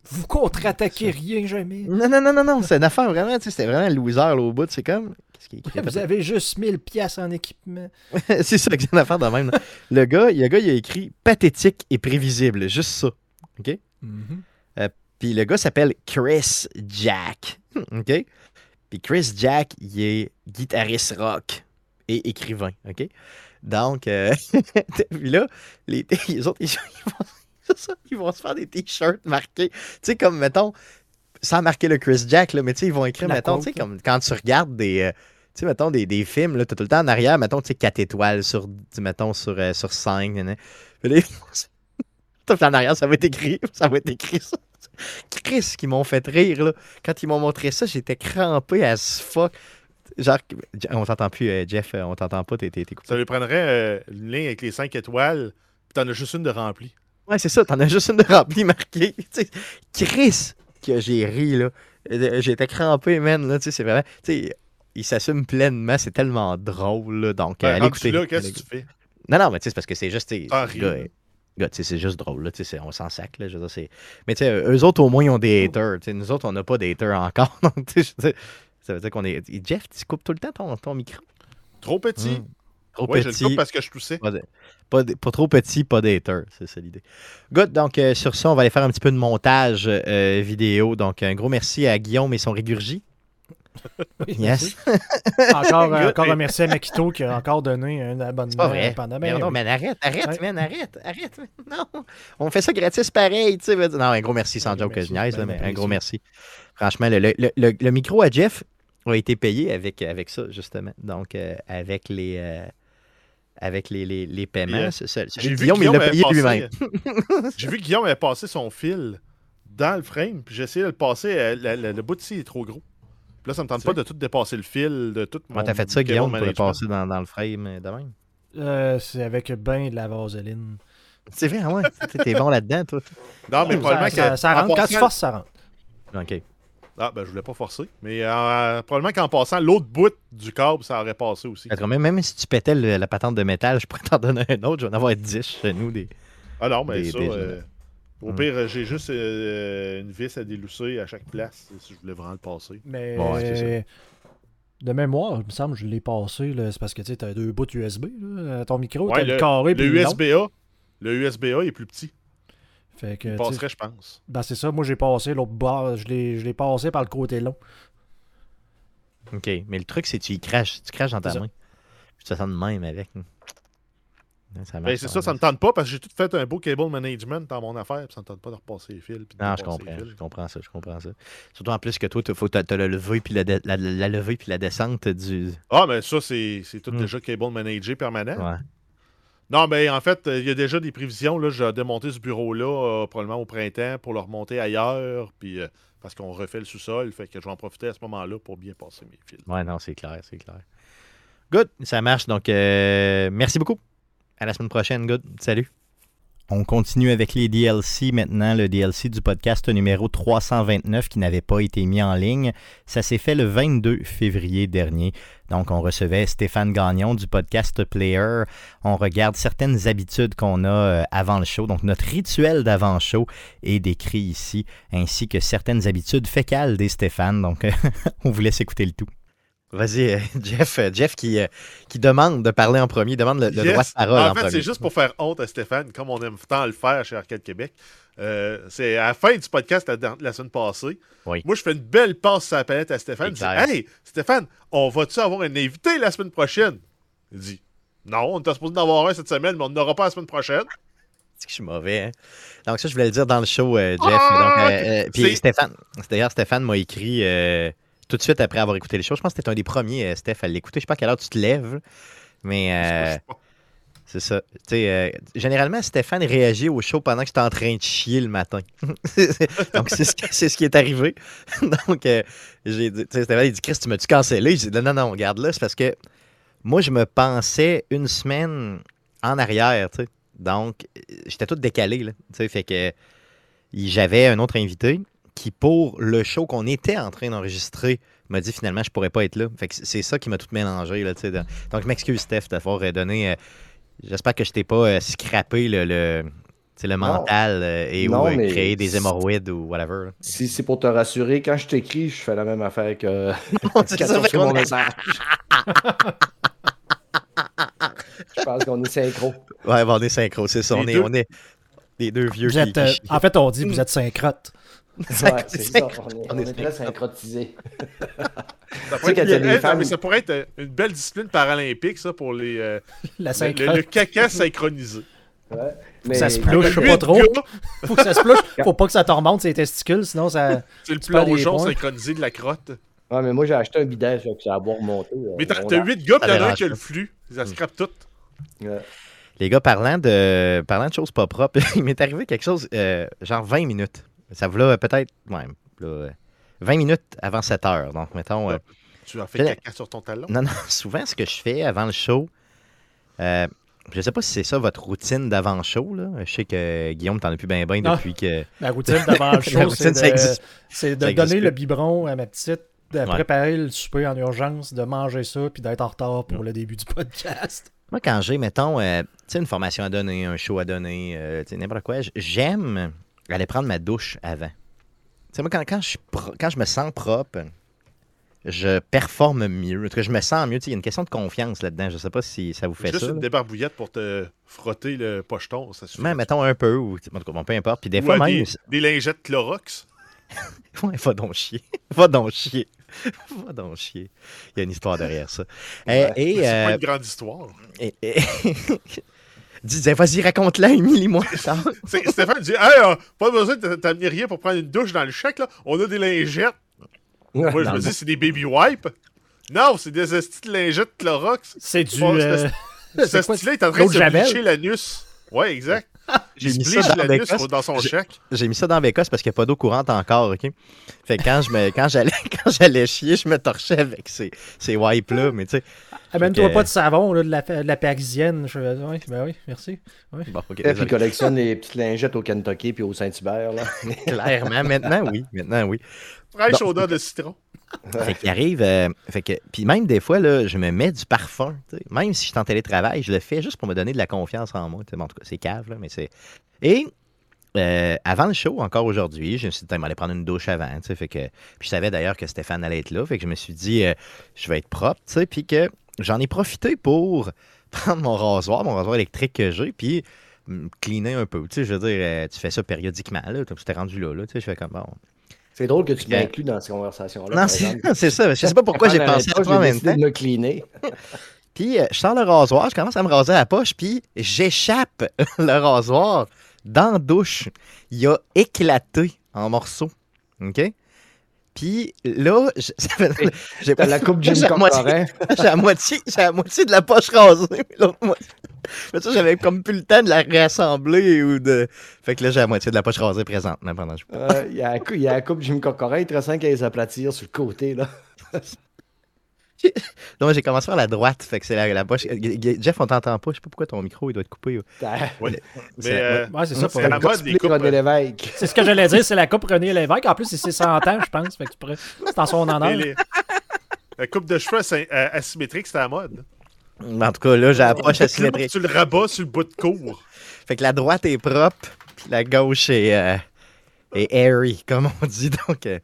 Speaker 2: Vous contre-attaquez rien jamais.
Speaker 1: Non, non, non, non, non. C'est une affaire vraiment, tu sais, c'était vraiment loser là, au bout. C'est comme. Qu'est-ce qu'il écrit?
Speaker 2: Vous avez juste 1000 pièces en équipement.
Speaker 1: c'est ça, c'est une affaire de même. Le gars, le gars, il a écrit pathétique et prévisible. Juste ça.
Speaker 2: Mhm.
Speaker 1: Puis le gars s'appelle Chris Jack. OK? Puis Chris Jack, il est guitariste rock et écrivain. OK? Donc, euh, puis là, les, les autres, ils, ils vont, c'est ça, ils vont se faire des t-shirts marqués. Tu sais, comme, mettons, sans marquer le Chris Jack, là, mais tu sais, ils vont écrire,
Speaker 2: La
Speaker 1: mettons, tu sais,
Speaker 2: là.
Speaker 1: comme quand tu regardes des. euh, tu sais, mettons, des, des films, là, t'as tout le temps en arrière, mettons, tu sais, 4 étoiles sur, tu sais, mettons, sur, euh, sur 5. Puis là, se- tout en arrière, ça va être écrit, ça va être écrit ça. Chris qui m'ont fait rire, là. Quand ils m'ont montré ça, j'étais crampé as fuck. Genre, on t'entend plus, euh, Jeff, euh, on t'entend pas, t'es t'es- t'es coupé.
Speaker 3: Ça lui prendrait euh, une ligne avec les 5 étoiles, puis t'en as juste une de remplie.
Speaker 1: Ouais, c'est ça, t'en as juste une de remplie marquée. Tu sais, Chris, que j'ai ri, là. Euh, J'étais crampé, man, là. Tu sais, c'est vraiment. Tu sais, il s'assume pleinement, c'est tellement drôle, là. Donc, euh,
Speaker 3: Ben,
Speaker 1: allez écouter.
Speaker 3: là, qu'est-ce que tu fais?
Speaker 1: Non, non, mais tu sais, c'est parce que c'est juste.
Speaker 3: Ah,
Speaker 1: euh, c'est juste drôle, là. Tu sais, c'est- on s'en sac, là. Je veux dire. Mais tu sais, eux autres, au moins, ils ont des haters. Tu sais, nous autres, on n'a pas d'haters encore. Donc, ça veut dire qu'on est. Jeff, tu coupes tout le temps ton, ton micro?
Speaker 3: Trop petit.
Speaker 1: Hum. Trop
Speaker 3: ouais, je le
Speaker 1: petit.
Speaker 3: parce que je toussais.
Speaker 1: Pas, de- pas, de- pas trop petit, pas d'hater, c'est ça l'idée. Good, donc euh, sur ça, on va aller faire un petit peu de montage euh, vidéo. Donc un gros merci à Guillaume et son régurgie.
Speaker 2: Oui,
Speaker 1: Yes.
Speaker 2: Encore, euh, encore un merci à Makito qui a encore donné un abonnement
Speaker 1: C'est pas vrai.
Speaker 2: pendant
Speaker 1: Mais
Speaker 2: ben
Speaker 1: non,
Speaker 2: oui.
Speaker 1: mais arrête, arrête,
Speaker 2: Ouais.
Speaker 1: man, arrête, arrête. man. Non, on fait ça gratis pareil, tu sais. Non, un gros merci sans
Speaker 2: Un
Speaker 1: joke que
Speaker 2: merci,
Speaker 1: je niaise, là, mais un gros merci. Franchement, le, le- le- le- le micro à Jeff a été payé avec, avec ça, justement. Donc, euh, avec les... euh, avec les, les, les paiements.
Speaker 3: Euh, J'ai vu
Speaker 1: Guillaume, il l'a payé
Speaker 3: passé-
Speaker 1: lui-même.
Speaker 3: J'ai vu que Guillaume avait passé son fil dans le frame, puis j'ai essayé de le passer. euh, le, le- le bout de scie est trop gros. Puis là, ça me tente
Speaker 1: C'est
Speaker 3: pas de tout dépasser le fil, de tout mon
Speaker 1: Comment t'as fait ça, Guillaume, pour le passer dans, dans le frame euh, de même?
Speaker 2: Euh, c'est avec ben de la vaseline.
Speaker 1: C'est vrai, ouais. T'es- T'es bon là-dedans, toi.
Speaker 3: Non, mais
Speaker 2: ça,
Speaker 3: probablement
Speaker 2: ça-
Speaker 3: que.
Speaker 2: ça
Speaker 3: en
Speaker 2: rentre. Quand tu forces, ça rentre.
Speaker 1: OK.
Speaker 3: Ah, ben, je voulais pas forcer. Mais euh, probablement qu'en passant l'autre bout du câble, ça aurait passé aussi.
Speaker 1: Même, même si tu pétais le- la patente de métal, je pourrais t'en donner un autre. Je vais en avoir 10 chez nous. Des...
Speaker 3: Ah non, mais
Speaker 1: Des-
Speaker 3: ça.
Speaker 1: des-
Speaker 3: euh, au
Speaker 1: Hmm.
Speaker 3: pire, j'ai juste euh, une vis à délousser à chaque place si je voulais vraiment le passer.
Speaker 2: Mais
Speaker 1: Ouais, c'est
Speaker 2: de mémoire, il me semble que je l'ai passé. là, C'est parce que tu sais, as deux bouts USB. Là, ton micro,
Speaker 3: Ouais,
Speaker 2: t'as le, carré
Speaker 3: Le
Speaker 2: le.
Speaker 3: USB-A, le USB-A est plus petit.
Speaker 2: Fait que,
Speaker 3: passerait, je pense.
Speaker 2: ben, c'est ça. Moi, j'ai passé l'autre bord. Je l'ai je l'ai passé par le côté long.
Speaker 1: OK. Mais le truc, c'est que tu y craches. Tu craches dans ta main. Puis tu te sens de même avec. Ça
Speaker 3: Ben, c'est ça, ça me tente pas parce que j'ai tout fait un beau cable management dans mon affaire, puis ça me tente pas de repasser les fils. puis de
Speaker 1: Non, je comprends, je comprends ça, je comprends ça. Surtout en plus que toi, tu t'as le levé puis la, la, la levée puis la descente du.
Speaker 3: Ah, mais ça, c'est c'est tout
Speaker 1: Hmm.
Speaker 3: déjà cable managé permanent.
Speaker 1: Ouais.
Speaker 3: Non, mais en fait, euh, il y a déjà des prévisions. Là, j'ai démonté ce bureau-là euh, probablement au printemps pour le remonter ailleurs, puis euh, parce qu'on refait le sous-sol, fait que je vais en profiter à ce moment-là pour bien passer mes fils.
Speaker 1: Ouais, non, c'est clair, c'est clair. Good, ça marche. Donc, euh, merci beaucoup. À la semaine prochaine, good. Salut. On continue avec les DLC maintenant, le DLC du podcast numéro 329 qui n'avait pas été mis en ligne. Ça s'est fait le 22 février dernier. Donc, on recevait Stéphane Gagnon du podcast Player. On regarde certaines habitudes qu'on a euh, avant le show. Donc, notre rituel d'avant-show est décrit ici, ainsi que certaines habitudes fécales des Stéphane. Donc, on vous laisse écouter le tout. Vas-y, euh, Jeff, euh, Jeff qui, euh, qui demande de parler en premier, demande le, le
Speaker 3: Yes.
Speaker 1: droit de parole en,
Speaker 3: En fait, c'est juste pour faire honte à Stéphane, comme on aime tant le faire chez Arcade Québec. Euh, c'est à la fin du podcast la, la semaine passée.
Speaker 1: Oui.
Speaker 3: Moi, je fais une belle passe sur la palette à Stéphane. Je dis. Hey, Stéphane, on va-tu avoir un invité la semaine prochaine? Il dit Non, on était supposé en avoir un cette semaine, mais on n'aura pas la semaine prochaine.
Speaker 1: C'est que je suis mauvais. hein. Donc, ça, je voulais le dire dans le show, euh, Jeff.
Speaker 3: Ah,
Speaker 1: Donc, euh, puis
Speaker 3: c'est-
Speaker 1: Stéphane, d'ailleurs, Stéphane m'a écrit tout de suite après avoir écouté le show. Je pense que c'était un des premiers, euh, Steph, à l'écouter. Je sais pas à quelle heure tu te lèves, mais. euh, C'est ça. Euh, généralement, Stéphane réagit au show pendant que j'étais en train de chier le matin. Donc, c'est ce, qui est arrivé. Donc, euh, j'ai dit, tu sais, Stéphane, il dit, Chris, tu m'as-tu cancellé? J'ai dit, non, non, regarde là, c'est parce que moi, je me pensais une semaine en arrière, tu sais. Donc, j'étais tout décalé, là. Tu sais, fait que j'avais un autre invité qui, pour le show qu'on était en train d'enregistrer, m'a dit finalement, je pourrais pas être là. Fait que c'est ça qui m'a tout mélangé, là, de- Donc, je m'excuse, Steph, d'avoir euh, donné. euh, J'espère que je t'ai pas euh, scrappé le, le, le mental euh, et
Speaker 4: Non,
Speaker 1: ou
Speaker 4: mais
Speaker 1: créé des hémorroïdes ou whatever. là.
Speaker 4: Si c'est pour te rassurer, quand je t'écris, je fais la même affaire que
Speaker 1: C'est ça, fait
Speaker 4: mon message. je pense qu'on est synchro.
Speaker 1: Ouais, on est synchro, c'est ça.
Speaker 3: Les
Speaker 1: On est,
Speaker 3: deux.
Speaker 1: on est les deux vieux
Speaker 2: Vous
Speaker 1: qui,
Speaker 2: êtes,
Speaker 1: qui chient.
Speaker 2: en fait, on dit que vous êtes syncrotes.
Speaker 4: Ouais, c'est
Speaker 1: c'est-
Speaker 4: ça. On est,
Speaker 1: on
Speaker 4: très.
Speaker 3: Ça pourrait, être,
Speaker 4: a
Speaker 3: non, mais ça pourrait euh, une belle discipline paralympique, ça, pour les, euh,
Speaker 2: La
Speaker 3: le, le- le caca synchronisé.
Speaker 4: Ouais.
Speaker 2: Ça se plouche, je sais pas trop. Faut que ça se plouche. Faut pas que ça te remonte ses testicules, sinon ça.
Speaker 3: C'est le plongeon synchronisé de la crotte.
Speaker 4: Ouais, mais moi, j'ai acheté un bidet, que ça va boire remonter.
Speaker 3: Mais t'as t'as 8 gars, pis
Speaker 1: Ça
Speaker 3: y'en a un qui a le flux. Ça scrape tout.
Speaker 1: Les gars, parlant de, parlant de choses pas propres, il m'est arrivé quelque chose, euh, genre 20 minutes. Ça vous l'a peut-être, ouais, là, euh, 20 minutes avant 7 heures. Donc, mettons, euh,
Speaker 3: Tu as fait caca sur ton talon?
Speaker 1: non, non, souvent, ce que je fais avant le show, euh, je sais pas si c'est ça votre routine d'avant-show, là. Je sais que Guillaume, t'en as plus bien bien
Speaker 2: Non.
Speaker 1: depuis que.
Speaker 2: La routine d'avant le
Speaker 1: La
Speaker 2: show,
Speaker 1: routine,
Speaker 2: c'est
Speaker 1: ça
Speaker 2: de,
Speaker 1: existe.
Speaker 2: c'est de
Speaker 1: ça existe
Speaker 2: donner
Speaker 1: plus.
Speaker 2: le biberon à ma petite, de
Speaker 1: Ouais.
Speaker 2: préparer le souper en urgence, de manger ça, puis d'être en retard pour le début du podcast.
Speaker 1: Moi, quand j'ai, mettons, euh, tu sais, une formation à donner, un show à donner, euh, tu sais, n'importe quoi, j'aime aller prendre ma douche avant. Tu sais, moi, quand, quand, je, quand je me sens propre, je performe mieux. En tout cas, je me sens mieux. Tu sais, Il y a une question de confiance là-dedans. Je sais pas si ça vous fait
Speaker 3: Juste
Speaker 1: ça.
Speaker 3: une
Speaker 1: là.
Speaker 3: débarbouillette pour te frotter le pocheton, ça suffit.
Speaker 1: Mais mettons un peu, ou, en tout cas, bon, peu importe. Puis des
Speaker 3: Ou
Speaker 1: fois, même.
Speaker 3: des, des lingettes Clorox.
Speaker 1: Ouais, va donc chier. va donc chier. va donc chier. Il y a une histoire derrière ça.
Speaker 4: Ouais.
Speaker 1: Et,
Speaker 3: C'est
Speaker 1: euh,
Speaker 3: pas une grande histoire.
Speaker 1: et- et- disait, vas-y, raconte-la, Émilie-moi.
Speaker 3: C'est- Stéphane dit Hey, euh, pas besoin de t'amener rien pour prendre une douche dans le chèque, là. On a des lingettes. Moi, je me dis, c'est des baby wipes. Non, c'est des estis de lingettes Clorox.
Speaker 2: C'est du.
Speaker 3: Bon,
Speaker 2: euh,
Speaker 3: Ce style-là est en train de se l'anus. Ouais, exact.
Speaker 1: J'ai mis ça dans
Speaker 3: son
Speaker 1: J'ai-
Speaker 3: chèque.
Speaker 1: J'ai mis ça dans Bécosse parce qu'il n'y a pas d'eau courante encore, OK? Fait que quand je me quand j'allais quand j'allais chier, je me torchais avec ces, ces wipes-là, mais tu sais.
Speaker 2: Amène-toi
Speaker 1: que-
Speaker 2: pas de savon, là, de, la, de la parisienne. Je... Oui, ben oui, merci.
Speaker 1: Bon,
Speaker 4: il
Speaker 1: désolé.
Speaker 4: collectionne les petites lingettes au Kentucky puis au Saint-Hubert. là.
Speaker 1: Clairement, maintenant, oui. Maintenant, oui.
Speaker 3: Fraîche odeur de citron.
Speaker 1: Fait qu'il arrive. euh, fait que, puis même des fois, là, je me mets du parfum. Même si je suis en télétravail, je le fais juste pour me donner de la confiance en moi. Bon, en tout cas, c'est cave, là, mais c'est. Et euh, avant le show, encore aujourd'hui, je me suis dit, m'aller prendre une douche avant. Fait que, puis je savais d'ailleurs que Stéphane allait être là. Fait que je me suis dit, euh, je vais être propre. tu sais, Puis que j'en ai profité pour prendre mon rasoir, mon rasoir électrique que j'ai, puis me cleaner un peu. Tu sais, je veux dire, tu fais ça périodiquement. Là, tu t'es rendu là. là tu sais, je fais comme bon.
Speaker 4: C'est drôle que tu
Speaker 1: Ok.
Speaker 4: m'inclues dans ces conversations-là.
Speaker 1: Non, c'est ça. Je sais pas pourquoi j'ai pensé à toi en même temps.
Speaker 4: de me cleaner.
Speaker 1: Puis euh, je sors le rasoir, je commence à me raser à la poche, puis j'échappe le rasoir dans la douche. Il a éclaté en morceaux. OK? Puis là, j'ai
Speaker 4: T'as la coupe Jim Corcoran.
Speaker 1: j'ai la moitié, j'ai la moitié de la poche rasée. mais l'autre moitié- Mais ça, j'avais comme plus le temps de la réassembler ou de. Fait que là, j'ai la moitié de la poche rasée présente pendant que je-
Speaker 4: Euh, Il y, a la cou- il y a la coupe Jim Corcoran. Il te reste qu'à les aplatir sur le côté. là.
Speaker 1: Non, j'ai commencé par la droite. Fait que c'est la, la poche. Jeff, on t'entend pas. Je sais pas pourquoi ton micro il doit être coupé.
Speaker 3: Ouais.
Speaker 1: C'est-
Speaker 3: Mais euh,
Speaker 2: Ouais, c'est ça.
Speaker 3: c'est
Speaker 2: pour-
Speaker 3: la mode, coupes.
Speaker 4: René Lévesque.
Speaker 2: C'est ce que j'allais dire, c'est la coupe René Lévesque. En plus, c'est ses 100 ans, je pense. Fait que tu pourrais... C'est en son honneur.
Speaker 3: les- La coupe de cheveux euh, asymétrique, à la mode.
Speaker 1: En tout cas, là, j'ai la poche asymétrique.
Speaker 3: Tu le rabats sur le bout de cour.
Speaker 1: Fait que la droite est propre, puis la gauche est, euh, est airy, comme on dit. Donc, euh,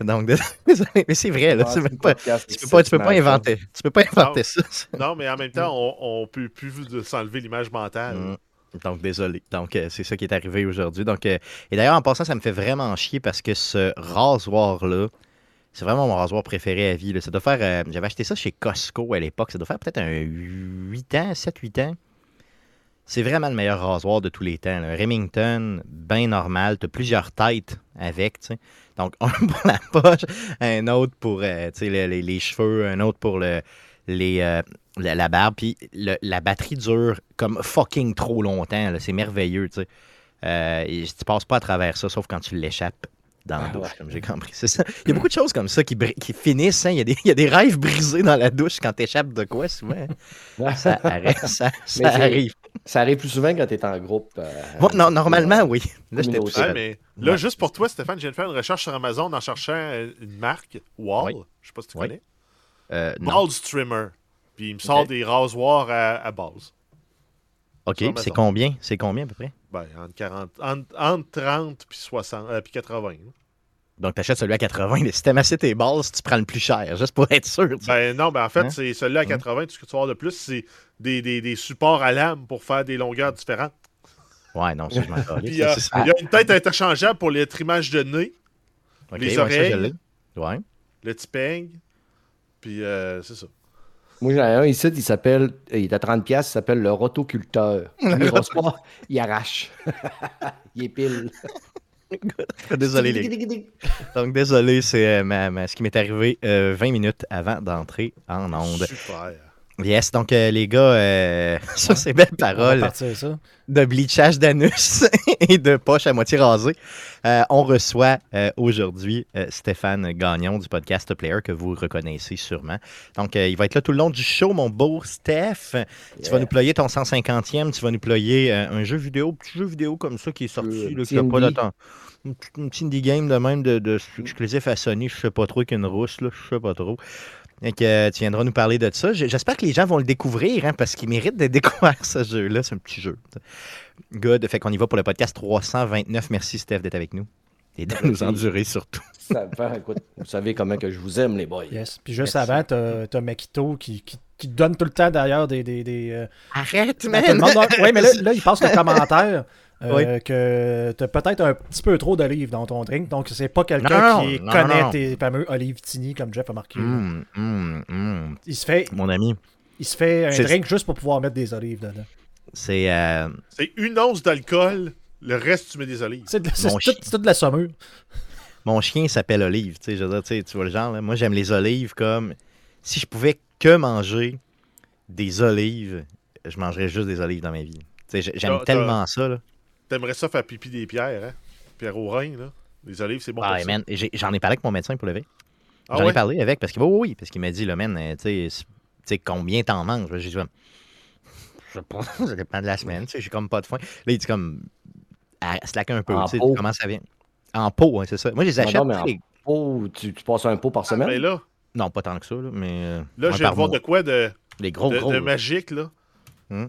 Speaker 1: donc désolé, mais c'est vrai, là.
Speaker 4: Ah,
Speaker 1: même pas,
Speaker 4: podcast,
Speaker 1: tu peux pas, tu peux pas inventer. Tu peux pas inventer
Speaker 3: Non.
Speaker 1: ça.
Speaker 3: Non, mais en même temps, on, on peut plus s'enlever l'image mentale.
Speaker 1: Mm. Donc, désolé. Donc, euh, c'est ça qui est arrivé aujourd'hui. Donc, euh, et d'ailleurs, en passant, ça me fait vraiment chier parce que ce rasoir-là, c'est vraiment mon rasoir préféré à vie. là. Ça doit faire. euh, J'avais acheté ça chez Costco à l'époque. Ça doit faire peut-être un 8 ans, 7-8 ans. C'est vraiment le meilleur rasoir de tous les temps. là. Un Remington, bien normal. Tu as plusieurs têtes avec. tu sais. Donc, un pour la poche, un autre pour euh, tu sais, les, les- les cheveux, un autre pour le, les, euh, la, la barbe, puis le- la batterie dure comme fucking trop longtemps. C'est merveilleux, tu sais. Euh, tu passes pas à travers ça, sauf quand tu l'échappes dans la
Speaker 4: Ah,
Speaker 1: douche, comme j'ai compris. C'est ça. Il y a beaucoup de choses comme ça qui, qui finissent. hein. Il, y a des, il y a des rêves brisés dans la douche quand t'échappes de quoi, souvent. hein. Ça, arrête, ça, arrive.
Speaker 4: Ça arrive plus souvent quand tu es en groupe. euh,
Speaker 1: Bon, non, normalement, oui. Là, j'étais.
Speaker 3: Ouais,
Speaker 1: seul.
Speaker 3: mais là,
Speaker 1: Ouais.
Speaker 3: juste pour toi, Stéphane, je viens de faire une recherche sur Amazon en cherchant euh, une marque, Wall.
Speaker 1: Oui.
Speaker 3: Je sais pas si tu
Speaker 1: Oui.
Speaker 3: connais.
Speaker 1: Euh.
Speaker 3: Ball Trimmer. Puis il me sort des rasoirs à, à base.
Speaker 1: OK, c'est combien? C'est combien à peu près?
Speaker 3: Ben, entre, 40, entre, entre 30 puis 60, euh, puis 80. là.
Speaker 1: Donc, t'achètes celui à 80, mais si t'aimes assez tes balles, tu prends le plus cher, juste pour être sûr. tu.
Speaker 3: Ben non, ben en fait,
Speaker 1: Hein?
Speaker 3: c'est celui-là à 80. Tout ce que tu vas avoir de plus, c'est des, des, des supports à lame pour faire des longueurs différentes.
Speaker 1: Ouais, non, ça, je m'en
Speaker 3: euh, il y a une tête interchangeable pour les trimages de nez, les
Speaker 1: ouais, ça,
Speaker 3: oreilles.
Speaker 1: Ouais.
Speaker 3: le petit peigne. Puis euh, c'est ça.
Speaker 4: Moi, j'en ai un ici, il s'appelle, il est à 30$, il s'appelle le rotoculteur. Il rose pas, il arrache. il épile.
Speaker 1: Désolé, les. Donc, désolé, c'est euh, ma- ce qui m'est arrivé euh, 20 minutes avant d'entrer en onde.
Speaker 3: Super.
Speaker 1: Yes, donc, euh, les gars, euh, sur ces belles paroles
Speaker 2: partir ça.
Speaker 1: de bleachage d'anus et de poche à moitié rasée, euh, on reçoit euh, aujourd'hui Stéphane Gagnon du podcast Player que vous reconnaissez sûrement. Donc, il va être là tout le long du show, mon beau Steph. Tu vas nous ployer ton 150e, tu vas nous ployer un jeu vidéo, petit jeu vidéo comme ça qui est sorti, là, qui n'a pas
Speaker 4: indie.
Speaker 1: d'attente. Une petite- une petite indie game de même de, de exclusif à Sony, je sais pas trop, qu'une rousse, là, je sais pas trop. Et que euh, tu viendras nous parler de ça. J'espère que les gens vont le découvrir, hein, parce qu'il mérite de découvrir ce jeu-là. C'est un petit jeu. Good. Fait qu'on y va pour le podcast 329. Merci, Steph, d'être avec nous. Et de nous endurer surtout.
Speaker 4: Ça va, écoute, vous savez comment que je vous aime, les boys.
Speaker 2: Yes. Puis juste
Speaker 1: Merci.
Speaker 2: avant, t'as t'as Makito qui, qui, qui donne tout le temps d'ailleurs des. des, des euh,
Speaker 1: Arrête,
Speaker 2: le monde. Oui, mais là, là, il passe le commentaire. Euh,
Speaker 1: Oui.
Speaker 2: que t'as peut-être un petit peu trop d'olives dans ton drink, donc c'est pas quelqu'un qui
Speaker 1: non,
Speaker 2: connaît
Speaker 1: non.
Speaker 2: tes fameux olives tini comme Jeff a marqué.
Speaker 1: Hum, hum, hum.
Speaker 2: Il se fait,
Speaker 1: Mon ami,
Speaker 2: il se fait un drink juste pour pouvoir mettre des olives dedans.
Speaker 1: c'est. euh,
Speaker 3: C'est une once d'alcool, le reste, tu mets des olives.
Speaker 2: C'est tout, tout de la saumure.
Speaker 1: Mon chien s'appelle Olive. Tu sais, je veux dire, tu tu vois le genre. là. Moi, j'aime les olives comme. Si je pouvais que manger des olives, je mangerais juste des olives dans ma vie. Tu j'aime tellement ça. Là.
Speaker 3: T'aimerais ça faire pipi des pierres, hein? Pierre au rein, là. Les olives, c'est bon
Speaker 1: Ah,
Speaker 3: pour
Speaker 1: man, J'en ai parlé avec mon médecin pour le lever.
Speaker 3: Ah
Speaker 1: J'en ai parlé avec parce qu'il oui, oui, parce qu'il m'a dit, là, man, euh, tu sais, combien t'en manges? J'ai dit, je sais pas, ça dépend de la semaine, tu sais, j'ai comme pas de faim. Là, il dit comme, à slacker un peu, tu sais,
Speaker 4: pot.
Speaker 1: comment ça vient? En pot, hein, c'est ça. Moi, je les achète.
Speaker 4: non, mais en- Oh, tu, tu passes un pot par
Speaker 3: Ah,
Speaker 4: semaine?
Speaker 3: mais là,
Speaker 1: Non, pas tant que ça, là, mais. euh,
Speaker 3: là je de voir de quoi de,
Speaker 1: Les gros,
Speaker 3: de,
Speaker 1: gros.
Speaker 3: de magique, là.
Speaker 1: Hmm?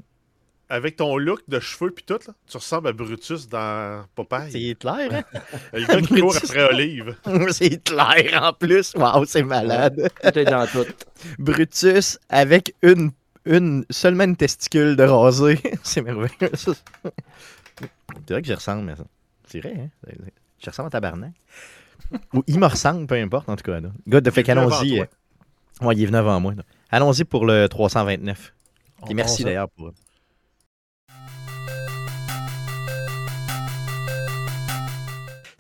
Speaker 3: Avec ton look de cheveux pis tout, là, tu ressembles à Brutus dans Popeye.
Speaker 1: C'est Hitler, hein?
Speaker 3: Le gars qui court après Olive.
Speaker 1: c'est Hitler en plus. Waouh, c'est malade.
Speaker 4: Est dans tout.
Speaker 1: Brutus avec une, une seulement une testicule de rasé. c'est merveilleux. ça. C'est vrai que j'y ressemble, mais ça. C'est vrai, hein? Je ressemble à tabarnak. Ou il me ressemble, peu importe, en tout cas. Là. De fait qu'allons-y. euh, Ouais, il est venu avant moi. Allons-y pour le 329.
Speaker 2: On
Speaker 1: Puis merci d'ailleurs pour.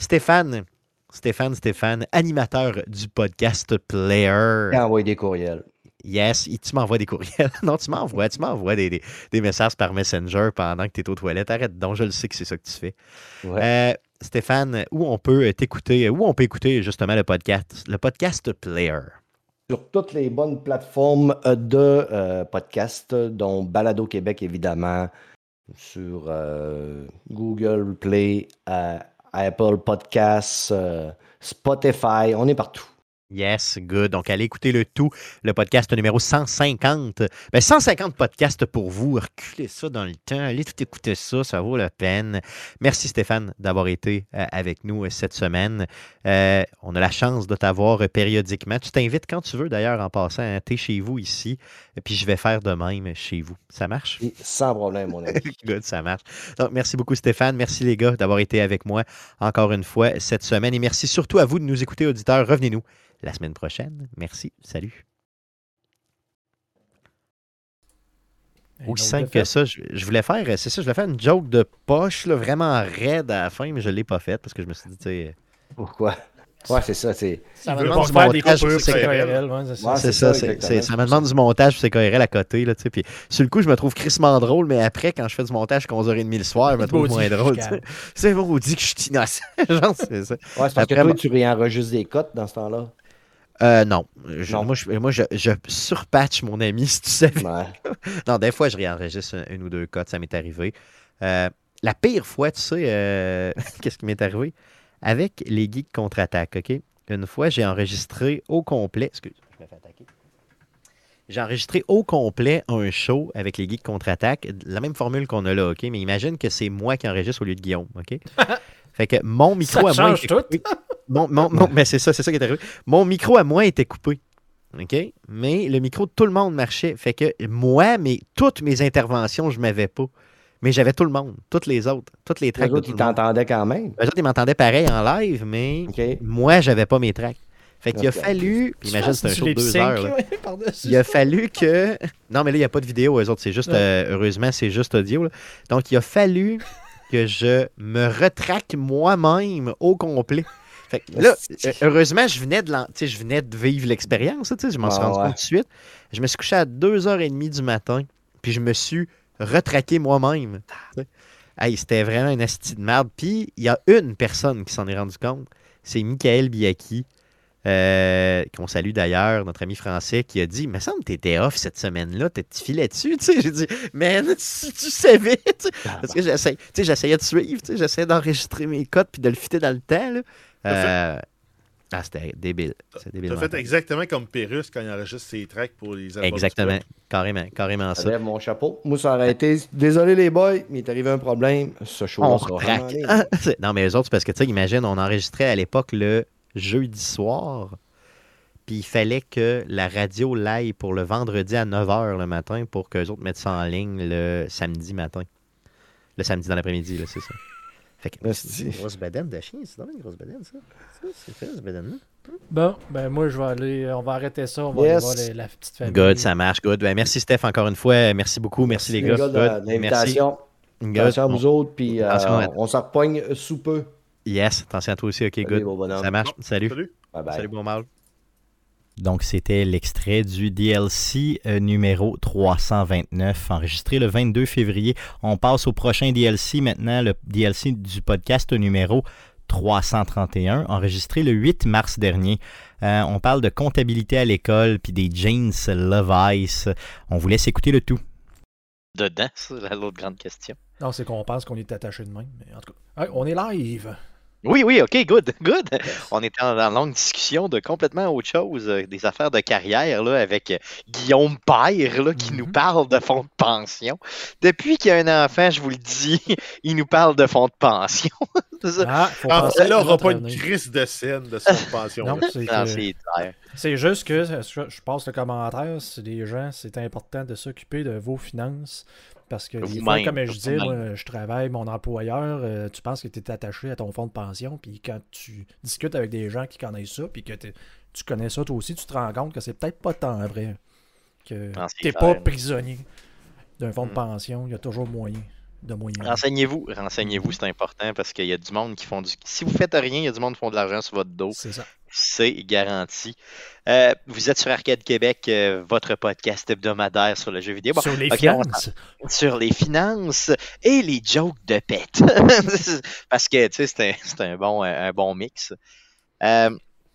Speaker 1: Stéphane, Stéphane, Stéphane, animateur du podcast Player.
Speaker 4: Il envoie des courriels.
Speaker 1: Yes, tu m'envoies des courriels. non, tu m'envoies, tu m'envoies des, des- des messages par Messenger pendant que tu es aux toilettes. Arrête donc, je le sais que c'est ça que tu fais.
Speaker 4: Ouais.
Speaker 1: Euh, Stéphane, où on peut t'écouter, où on peut écouter justement le podcast, le podcast Player?
Speaker 4: Sur toutes les bonnes plateformes de euh, podcast, dont Balado Québec, évidemment, sur euh, Google Play, Apple Podcasts, euh, Spotify, on est partout.
Speaker 1: Yes, good. Donc, allez écouter le tout, le podcast numéro 150. Ben, 150 podcasts pour vous. Reculez ça dans le temps. Allez tout écouter ça, ça vaut la peine. Merci Stéphane d'avoir été euh, avec nous euh, cette semaine. Euh, on a la chance de t'avoir périodiquement. Tu t'invites quand tu veux d'ailleurs en passant. Hein, tu es chez vous ici. Et puis je vais faire de même chez vous. Ça marche?
Speaker 4: Et sans problème, mon ami.
Speaker 1: Good, ça marche. Donc, merci beaucoup, Stéphane. Merci, les gars, d'avoir été avec moi encore une fois cette semaine. Et merci surtout à vous de nous écouter, auditeurs. Revenez-nous la semaine prochaine. Merci. Salut. Aussi simple que ça, je, je voulais faire, c'est ça, je voulais faire une joke de poche, là, vraiment raide à la fin, mais je ne l'ai pas faite parce que je me suis dit, tu sais,
Speaker 4: Pourquoi? Ouais, c'est ça. C'est
Speaker 2: Ça
Speaker 1: me
Speaker 2: veut
Speaker 1: demande du montage,
Speaker 3: c'est
Speaker 2: ouais, c'est ça.
Speaker 1: C'est
Speaker 4: c'est
Speaker 1: ça,
Speaker 4: ça,
Speaker 1: c'est- c'est- ça me demande du montage sur CKRL à côté, là, tu sais. Puis sur le coup, je me trouve crissement drôle, mais après, quand je fais du montage jusqu'à 11h30 le soir, je me trouve moins drôle, tu sais.
Speaker 2: chicane.
Speaker 1: C'est bon, dit que je suis innocent. Genre, c'est ça.
Speaker 4: ouais, c'est parce que toi, tu réenregistres des cotes dans ce temps-là.
Speaker 1: Euh, non. Je-
Speaker 4: Non.
Speaker 1: Moi, je, moi je, je surpatch mon ami, si tu savais.
Speaker 4: Ouais.
Speaker 1: Non, des fois, je réenregistre un- une ou deux cotes, ça m'est arrivé. Euh, la pire fois, tu sais, euh, qu'est-ce qui m'est arrivé? Avec les geeks contre-attaque, OK? Une fois, j'ai enregistré au complet. Excuse, je me fais attaquer. J'ai enregistré au complet un show avec les geeks contre-attaque, la même formule qu'on a là, OK? Mais imagine que c'est moi qui enregistre au lieu de Guillaume, OK? fait que mon micro
Speaker 2: Ça
Speaker 1: à moi.
Speaker 2: change tout.
Speaker 1: Mon, mon- mon- mais c'est ça, c'est ça qui est arrivé. Mon micro à moi était coupé. OK? Mais le micro de tout le monde marchait. Fait que moi, mais toutes mes interventions, je m'avais pas. Mais j'avais tout le monde, toutes les autres, toutes les
Speaker 4: Les
Speaker 1: tracks. de
Speaker 4: autres, ils t'entendaient quand même.
Speaker 1: Eux autres, ils m'entendaient pareil en live, mais
Speaker 4: OK.
Speaker 1: moi, j'avais pas mes tracks. Fait qu'il a fallu. puis imagine, c'est un show de deux heures. là. Il a fallu que. Non, mais là, il n'y a pas de vidéo, eux autres. C'est juste.
Speaker 2: Ouais.
Speaker 1: euh, heureusement, c'est juste audio. là. Donc, il a fallu que je me retraque moi-même au complet. Fait que là, heureusement, je venais de, je venais de vivre l'expérience. Je m'en suis rendu
Speaker 4: ouais.
Speaker 1: compte tout de suite. Je me suis couché à 2h30 du matin. Puis je me suis retraqué moi-même. Hey, c'était vraiment une asti de merde. Puis il y a une personne qui s'en est rendu compte. C'est Michael Biaki. euh, qu'on salue d'ailleurs, notre ami français, qui a dit Il me semble que t'étais off cette semaine-là, t'es- tu filais dessus. Tu sais, j'ai dit Man, si tu savais. Parce que j'essaie- tu sais, j'essayais de suivre, j'essayais d'enregistrer mes codes puis de le fitter dans le temps. Là. Euh, Ah, c'était débile. C'est débile.
Speaker 3: T'as fait exactement comme Pérus quand il enregistre ses tracks pour les albums.
Speaker 1: Exactement. Carrément, carrément
Speaker 4: Ça lève mon chapeau. Moi, ça aurait été. Désolé, les boys, mais il est arrivé un problème. Ce show-là
Speaker 1: On c'est- non, mais eux autres, c'est parce que, tu sais, imagine, on enregistrait à l'époque le jeudi soir, puis il fallait que la radio l'aille pour le vendredi à 9h le matin pour qu'eux autres mettent ça en ligne le samedi matin. Le samedi dans l'après-midi, là, c'est ça. Fait que, une grosse bedaine de chien, c'est une grosse bedaine, ça. Ça, c'est fait, ce bedaine-là.
Speaker 2: Bon, ben moi, je vais aller. On va arrêter ça. On va
Speaker 4: Yes.
Speaker 2: aller voir les- la petite famille.
Speaker 1: Good, ça marche, good. Ben, merci, Steph, encore une fois. Merci beaucoup. Merci, les gars. Good.
Speaker 4: de
Speaker 1: Merci.
Speaker 4: Attention à vous autres, puis euh, on s'en repogne sous peu.
Speaker 1: Yes, attention à toi aussi. OK, good. Ça marche. Salut.
Speaker 3: Salut.
Speaker 4: Bye bye.
Speaker 1: Salut, bon mal.
Speaker 5: Donc, c'était l'extrait du DLC euh, numéro 329, enregistré le 22 février. On passe au prochain DLC maintenant, le DLC du podcast numéro 331, enregistré le 8 mars dernier. Euh, on parle de comptabilité à l'école, puis des jeans Levi's. On vous laisse écouter le tout.
Speaker 1: Dedans, c'est la- l'autre grande question.
Speaker 2: Non, c'est qu'on pense qu'on est attaché de même. Mais en tout cas, on est live.
Speaker 1: Oui, oui, OK, good, good. On était en, en longue discussion de complètement autre chose, euh, des affaires de carrière, là, avec euh, Guillaume Père, là, qui nous parle de fonds de pension. Depuis qu'il y a un enfant, je vous le dis, il nous parle de fonds de pension.
Speaker 2: Ah, faut penser à
Speaker 3: celle-là n'aura
Speaker 2: notre
Speaker 3: pas une crise de scène de cette pension.
Speaker 2: Non, c'est que- juste que je je passe le commentaire. C'est des gens, c'est important de s'occuper de vos finances. Parce que des fois, comme je moi, je travaille, mon employeur, euh, tu penses que tu es attaché à ton fonds de pension, puis quand tu discutes avec des gens qui connaissent ça, puis que tu connais ça toi aussi, tu te rends compte que c'est peut-être pas tant vrai. Que tu n'es pas prisonnier d'un fonds de
Speaker 1: Mm.
Speaker 2: pension, il y a toujours moyen de moyen.
Speaker 1: Renseignez-vous, renseignez-vous, c'est important parce qu'il y a du monde qui font du. Si vous faites rien, il y a du monde qui font de l'argent sur votre dos.
Speaker 2: C'est ça.
Speaker 1: C'est garanti. Euh, vous êtes sur Arcade Québec, euh, votre podcast hebdomadaire sur le jeu vidéo. Bon,
Speaker 2: Sur les
Speaker 1: on
Speaker 2: finances.
Speaker 1: sur les finances et les jokes de pète. Parce que, tu sais, c'est un, c'est un bon, un bon mix. Euh,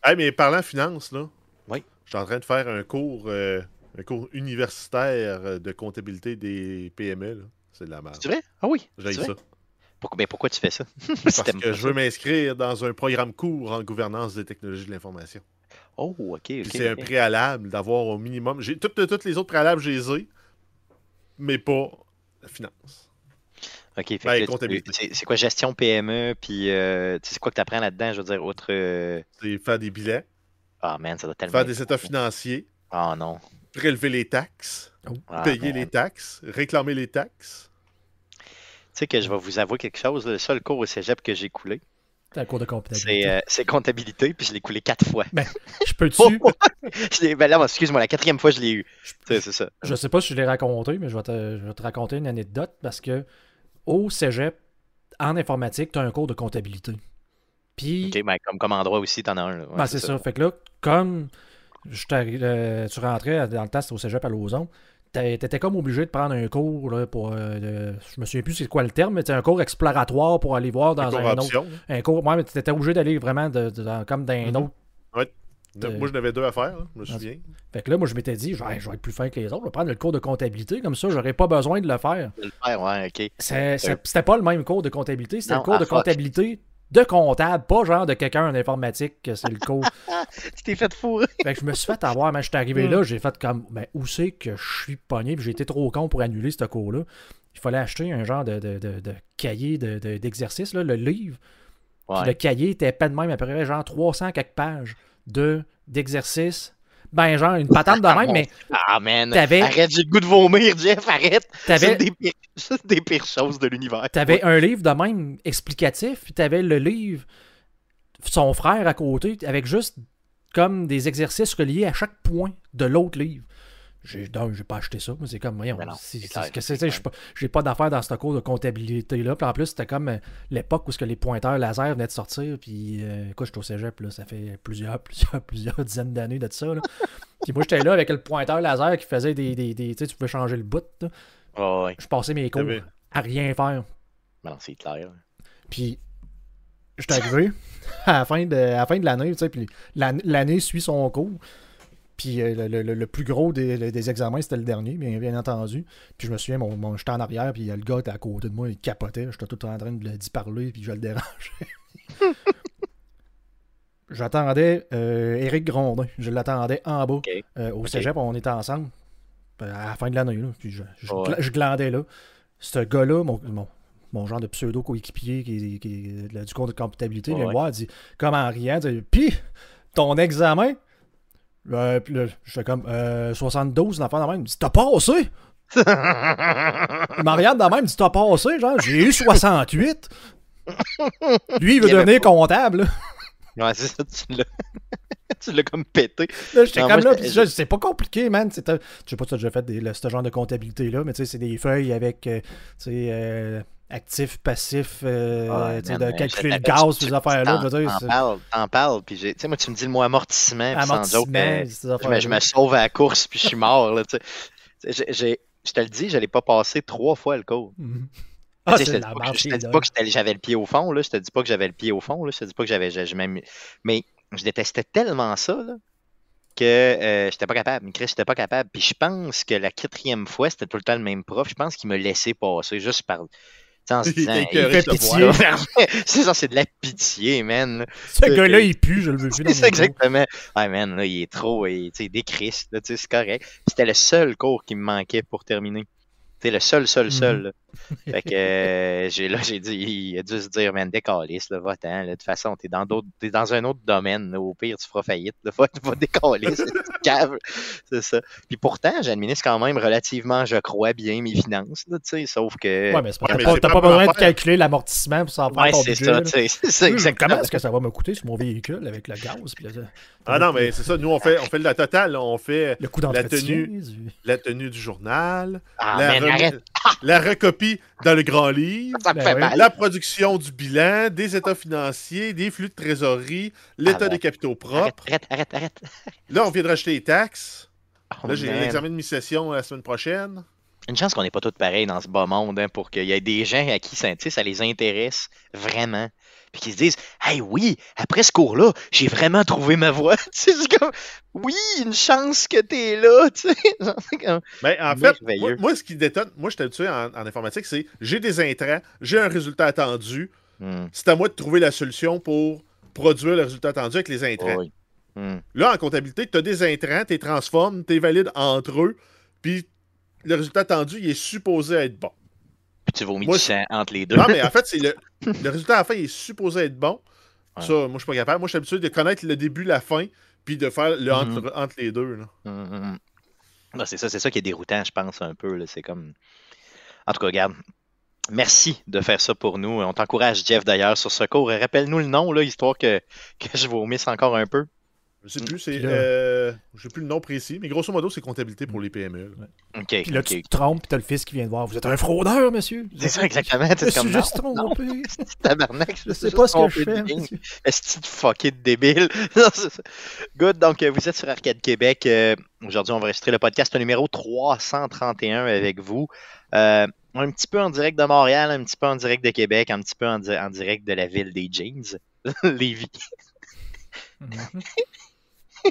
Speaker 3: Hey, mais parlant finance, là.
Speaker 1: Oui.
Speaker 3: Je suis en train de faire un cours, euh, un cours universitaire de comptabilité des PME. là. C'est de la merde.
Speaker 1: c'est vrai? Ah oui.
Speaker 3: J'ai ça.
Speaker 1: Pourquoi, ben, pourquoi tu fais ça?
Speaker 3: Parce que je veux m'inscrire dans un programme court en gouvernance des technologies de l'information.
Speaker 1: Oh, ok,
Speaker 3: Puis
Speaker 1: ok.
Speaker 3: c'est un préalable d'avoir au minimum. J'ai toutes, toutes les autres préalables, je les ai, mais pas la finance.
Speaker 1: Ok,
Speaker 3: Ben,
Speaker 1: c'est quoi gestion PME, puis euh, tu sais, c'est quoi que tu apprends là-dedans, je veux dire, autre. euh,
Speaker 3: C'est faire des bilans,
Speaker 1: Ah, man, ça doit tellement.
Speaker 3: faire des états financiers,
Speaker 1: Ah, non.
Speaker 3: Prélever les taxes,
Speaker 1: Ah,
Speaker 3: payer
Speaker 1: man.
Speaker 3: les taxes, réclamer les taxes.
Speaker 1: Tu sais que je vais vous avouer quelque chose, le seul cours au cégep que j'ai coulé,
Speaker 2: C'est un cours de comptabilité.
Speaker 1: c'est euh, c'est comptabilité, puis je l'ai coulé quatre fois.
Speaker 2: Je peux-tu.
Speaker 1: Je l'ai- ben là, excuse-moi, la quatrième fois, je l'ai eu. C'est ça.
Speaker 2: Je sais pas si je l'ai raconté, mais je vais, te, je vais te raconter une anecdote parce que au cégep, en informatique, tu as un cours de comptabilité. Puis.
Speaker 1: Ok, ben, comme, comme endroit aussi, t'en as un.
Speaker 2: ben, c'est ça. Fait que là, comme je euh, tu rentrais dans le temps, c'était au cégep à Lauson, t'étais comme obligé de prendre un cours là, pour. Euh, je me souviens plus c'est quoi le terme, mais un cours exploratoire pour aller voir dans un, autre. Un cours. Ouais, mais t'étais obligé d'aller vraiment de, comme dans un
Speaker 3: mhm.
Speaker 2: autre.
Speaker 3: Ouais. Moi, j'en avais deux à faire, je me ah, souviens.
Speaker 2: Fait que là, moi, je m'étais dit, je vais, être plus fin que les autres, je vais prendre le cours de comptabilité, comme ça, j'aurais pas besoin de le faire.
Speaker 1: De le faire, ouais, ok.
Speaker 2: C'était pas le même cours de comptabilité, c'était le cours de comptabilité de comptable, pas genre de quelqu'un en informatique, que c'est le cours.
Speaker 1: tu t'es fait fourrer.
Speaker 2: Fait que je me suis fait avoir, mais je suis arrivé là, j'ai fait comme, ben, où c'est que je suis pogné, puis j'ai été trop con pour annuler ce cours-là. Il fallait acheter un genre de, de, de, cahier d'exercice, le livre. le cahier était pas de même, à peu près genre 300 quelques pages d'exercices ben genre une patente de même, mais.
Speaker 1: Ah man, arrête, j'ai le goût de vomir, Jeff, arrête. C'est des, pires... des pires choses de l'univers.
Speaker 2: T'avais un livre de même explicatif, puis t'avais le livre, son frère à côté, avec juste comme des exercices reliés à chaque point de l'autre livre. J'ai j'ai pas acheté ça. C'est comme, voyons, j'ai pas d'affaires dans ce cours de comptabilité-là. Puis en plus, c'était comme euh, l'époque où ce que les pointeurs laser venaient de sortir. Puis, euh, quoi, j'étais au cégep, là, ça fait plusieurs, plusieurs, plusieurs dizaines d'années de ça. Là. puis moi, j'étais là avec le pointeur laser qui faisait des. des, tu sais, tu pouvais changer le bout. Je passais mes cours à rien faire.
Speaker 1: Non, c'est clair.
Speaker 2: Puis, j'étais arrivé à la fin de, à la fin de l'année, tu sais, puis l'année suit son cours. Puis euh, le, plus gros des, examens, c'était le dernier, bien, bien, entendu. Puis je me souviens, mon, j'étais en arrière, puis le gars était à côté de moi, il capotait. J'étais tout en train d'y parler, puis je le dérangeais. J'attendais euh, Éric Grondin. Je l'attendais en bas. Euh, au cégep, on était ensemble. À la fin de l'année, puis je, je, glandais là. Ce gars-là, mon, mon, genre de pseudo-coéquipier qui, qui, du cours de comptabilité, vient me voir, il dit, comme en riant, Puis, ton examen, euh, puis là, je fais comme euh, 72, l'enfant de même. Dit T'as passé? Il m'en regarde de même, dit T'as passé, genre, j'ai eu 68. Lui, il veut devenir comptable.
Speaker 1: Ouais, c'est ça, tu l'as. tu l'as comme pété.
Speaker 2: Là, j'étais comme là, c'est pas compliqué, man. Je sais pas si tu as déjà fait des, ce genre de comptabilité-là, mais tu sais, c'est des feuilles avec, euh, tu sais, euh, actif, passif, euh, de calculer le gaz, ces affaires-là.
Speaker 1: T'en parles, t'en parles, puis tu sais, moi, tu me dis le mot amortissement, puis sans joke, euh, je, je, me sauve à la course, puis je suis mort, là, tu sais. Je te le dis, je l'ai pas passé trois fois le cours.
Speaker 2: Mm-hmm. Ah, je, te
Speaker 1: dis pas que j'avais le pied au fond, là. Je te dis pas que j'avais le pied au fond, là. Je te dis pas que j'avais. Mais je détestais tellement ça, là, que euh, j'étais pas capable. Chris, j'étais pas capable. Puis je pense que la quatrième fois, c'était tout le temps le même prof. Je pense qu'il me laissait passer juste par c'est ça, c'est de la pitié, man.
Speaker 2: Ce gars-là, il pue, je le veux plus
Speaker 1: C'est exactement. Ouais, man, là, il est trop, il, il décrisse, c'est correct. C'était le seul cours qui me manquait pour terminer. C'est le seul, seul, seul. Mhm. Fait que euh, j'ai là, j'ai dit, il a dû se dire, man, décalisse, là, va-t'en. De toute façon, t'es dans d'autres, t'es dans un autre domaine. au pire, tu feras faillite. Là, va, va décalisser, cave. C'est ça. Puis pourtant, j'administre quand même relativement, je crois, bien mes finances. Là, sauf que.
Speaker 2: Ouais, mais, pas, t'as pas, besoin de calculer l'amortissement pour savoir
Speaker 1: ouais, c'est c'est ça, exactement.
Speaker 2: Comment est-ce que ça va me coûter sur mon véhicule avec le gaz? Puis
Speaker 3: ah non, mais c'est ça. Nous, on fait, on fait la totale. On fait
Speaker 2: le
Speaker 3: la tenue, la tenue du journal.
Speaker 1: Ah, la, arrête.
Speaker 3: la recopie dans le grand livre, ben la production du bilan, des états financiers, des flux de trésorerie, l'état des capitaux propres.
Speaker 1: Arrête, arrête, arrête,
Speaker 3: Là, on vient de racheter les taxes. Oh, là, j'ai l'examen de mi-session la semaine prochaine.
Speaker 1: Une chance qu'on n'est pas tous pareils dans ce bas monde hein, pour qu'il y ait des gens à qui ça, ça les intéresse vraiment puis qu'ils se disent Hey, oui, après ce cours-là, j'ai vraiment trouvé ma voie. c'est comme Oui, une chance que t'es là. Tu
Speaker 3: sais. Ben, en fait, moi, ce qui détonne, moi, je suis habitué en, en informatique, c'est j'ai des intrants, j'ai un résultat attendu. Hmm. C'est à moi de trouver la solution pour produire le résultat attendu avec les intrants. Hmm. Là, en comptabilité, tu as des intrants, tu les transformes, tu les valides entre eux, puis le résultat attendu, il est supposé être bon.
Speaker 1: Puis tu vomis du entre les deux.
Speaker 3: Non, mais en fait, c'est le, le résultat à la fin est supposé être bon. Ça, moi, je suis pas capable. Moi, je suis habitué de connaître le début, la fin, puis de faire le entre, mhm. les deux.
Speaker 1: Mhm, mhm. c'est ça, c'est ça qui est déroutant, je pense, un peu. C'est comme. En tout cas, regarde. Merci de faire ça pour nous. On t'encourage, Jeff, d'ailleurs, sur ce cours. Rappelle-nous le nom, là, histoire que, que je vomisse encore un peu.
Speaker 3: Je sais plus, c'est. Euh, je sais plus le nom précis, mais grosso modo, c'est comptabilité pour les PME.
Speaker 2: OK. Puis là, tu te trompes, puis t'as le fils qui vient de voir. Vous êtes un fraudeur, monsieur.
Speaker 1: C'est ça, exactement.
Speaker 2: Je suis juste trompé.
Speaker 1: Tabarnak.
Speaker 2: Je sais pas ce que je fais.
Speaker 1: Est-ce que tu fucké de débile? Good. Donc, euh, vous êtes sur Arcade Québec. Euh, aujourd'hui, on va enregistrer le podcast numéro 331 avec vous. un petit peu en direct de Montréal, un petit peu en direct de Québec, un petit peu en, en direct de la ville des Jeans, Lévis. Mm-hmm.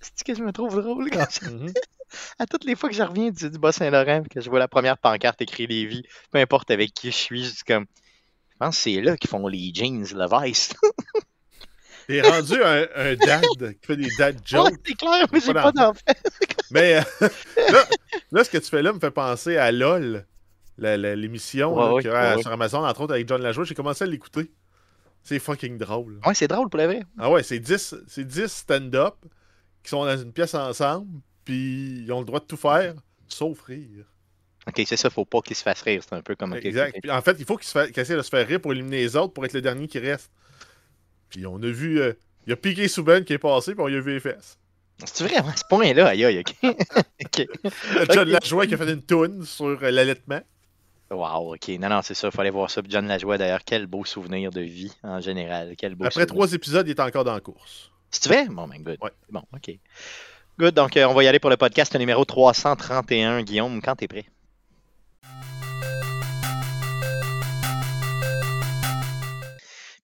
Speaker 1: C'est que je me trouve drôle quand mhm. À toutes les fois que je reviens du, Bas-Saint-Laurent que je vois la première pancarte écrite Lévis, peu importe avec qui je suis, je suis comme. Je pense que c'est là qu'ils font les jeans, le Vice.
Speaker 3: T'es rendu un, un, dad qui fait des dad jokes. Ouais,
Speaker 1: c'est clair, mais j'ai pas d'enfant.
Speaker 3: mais euh, là, ce que tu fais là me fait penser à LOL, l'émission sur Amazon, entre autres avec John Lajoie. J'ai commencé à l'écouter. C'est fucking drôle.
Speaker 1: Ouais, c'est drôle pour la vrai.
Speaker 3: Ah ouais, c'est 10, 10 stand-up qui sont dans une pièce ensemble, puis ils ont le droit de tout faire, sauf rire.
Speaker 1: Ok, c'est ça, faut pas qu'ils se fassent rire. C'est un peu comme.
Speaker 3: Exact. en fait, il faut qu'ils essaient de se faire rire pour éliminer les autres pour être le dernier qui reste. Puis on a vu. Euh, il y a Piqué Souben qui est passé, puis on y a vu les fesses.
Speaker 1: C'est vraiment ce point-là, aïe aïe, ok.
Speaker 3: okay. John Lajoie qui a fait une toune sur euh, l'allaitement.
Speaker 1: Wow, ok. Non, non, c'est ça. Il fallait voir ça. John Lajoie, d'ailleurs, quel beau souvenir de vie en général. Quel beau
Speaker 3: Après trois épisodes, il est encore dans la course.
Speaker 1: Si tu veux? Bon, ben, good. Bon, ok. Good. Donc, euh, on va y aller pour le podcast numéro 331. Guillaume, quand t'es prêt?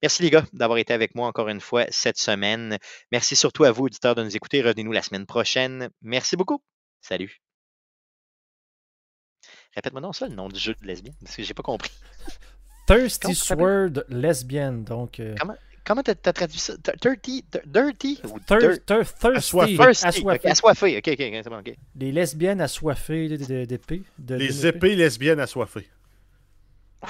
Speaker 1: Merci les gars d'avoir été avec moi encore une fois cette semaine. Merci surtout à vous, auditeurs, de nous écouter. Revenez-nous la semaine prochaine. Merci beaucoup. Salut. Répète-moi non ça, le nom du jeu de lesbienne, parce que j'ai pas compris.
Speaker 2: Thirsty Sword lesbienne, donc. Euh,
Speaker 1: comment comment t'as traduit ça? Dirty Dirty
Speaker 2: Thirsty.
Speaker 1: Assoiffé. Assoiffé. Ok, ok, c'est bon, ok.
Speaker 2: Les lesbiennes assoiffées d'épée.
Speaker 3: Les épées lesbiennes assoiffées.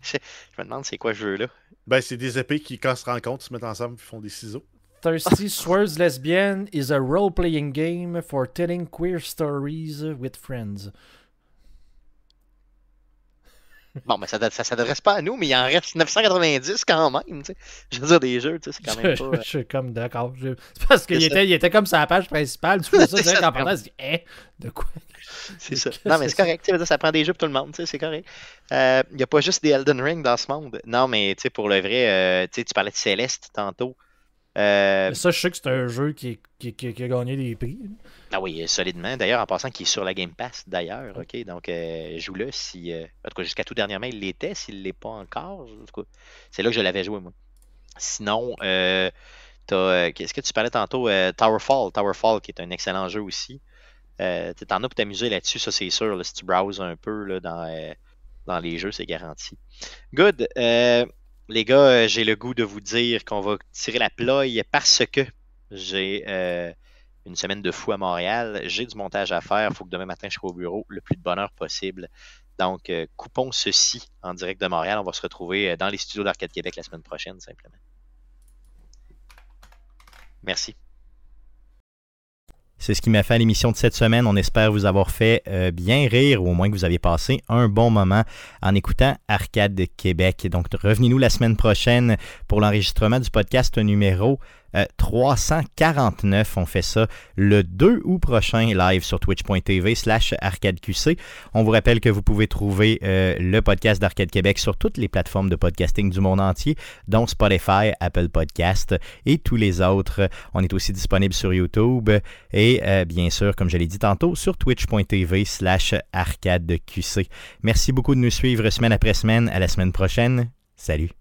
Speaker 1: Je, me demande c'est quoi ce jeu-là.
Speaker 3: Ben, c'est des épées qui, quand se rencontrent, se mettent ensemble et font des ciseaux.
Speaker 2: Thirsty Swords Lesbian is a role-playing game for telling queer stories with friends.
Speaker 1: Bon, mais ça ne s'adresse pas à nous, mais il en reste 990 quand même. sais. Je veux dire, des jeux, c'est quand même pas.
Speaker 2: Je, suis comme d'accord. C'est parce qu'il était, il était comme sur la page principale. Tu vois ça, c'est qu'en parlant, je hein, de quoi?
Speaker 1: C'est ça. Non, mais c'est correct. Ça prend des jeux pour tout le monde, c'est correct. Euh, il n'y a pas juste des Elden Ring dans ce monde. Non, mais pour le vrai, euh, tu parlais de Céleste tantôt.
Speaker 2: Euh... Ça, je sais que c'est un jeu qui, qui, qui, a gagné des prix.
Speaker 1: Ah oui, solidement. D'ailleurs, en passant, qui est sur la Game Pass, d'ailleurs. OK, donc euh, joue-le si. Euh, en tout cas, jusqu'à tout dernièrement, il l'était. S'il ne l'est pas encore, c'est là que je l'avais joué, moi. Sinon, euh, euh qu'est-ce que tu parlais tantôt? Towerfall. Towerfall, qui est un excellent jeu aussi. Euh, T'en as pour t'amuser là-dessus, ça c'est sûr. si tu browses un peu là, dans, dans les jeux, c'est garanti. Good. Les gars, j'ai le goût de vous dire qu'on va tirer la ploie parce que j'ai une semaine de fou à Montréal. J'ai du montage à faire. Il faut que demain matin, je sois au bureau le plus de bonheur possible. Donc, euh, coupons ceci en direct de Montréal. On va se retrouver euh, dans les studios d'Arcade Québec la semaine prochaine, simplement. Merci.
Speaker 6: C'est ce qui m'a fait l'émission de cette semaine. On espère vous avoir fait euh, bien rire ou au moins que vous avez passé un bon moment en écoutant Arcade Québec. Donc, revenez-nous la semaine prochaine pour l'enregistrement du podcast numéro 349. Euh, On fait ça le 2 août prochain live sur twitch.tv slash arcadeqc. On vous rappelle que vous pouvez trouver euh, le podcast d'Arcade Québec sur toutes les plateformes de podcasting du monde entier, dont Spotify, Apple Podcast et tous les autres. On est aussi disponible sur YouTube et euh, bien sûr, comme je l'ai dit tantôt, sur twitch.tv slash arcadeqc. Merci beaucoup de nous suivre semaine après semaine. À la semaine prochaine. Salut.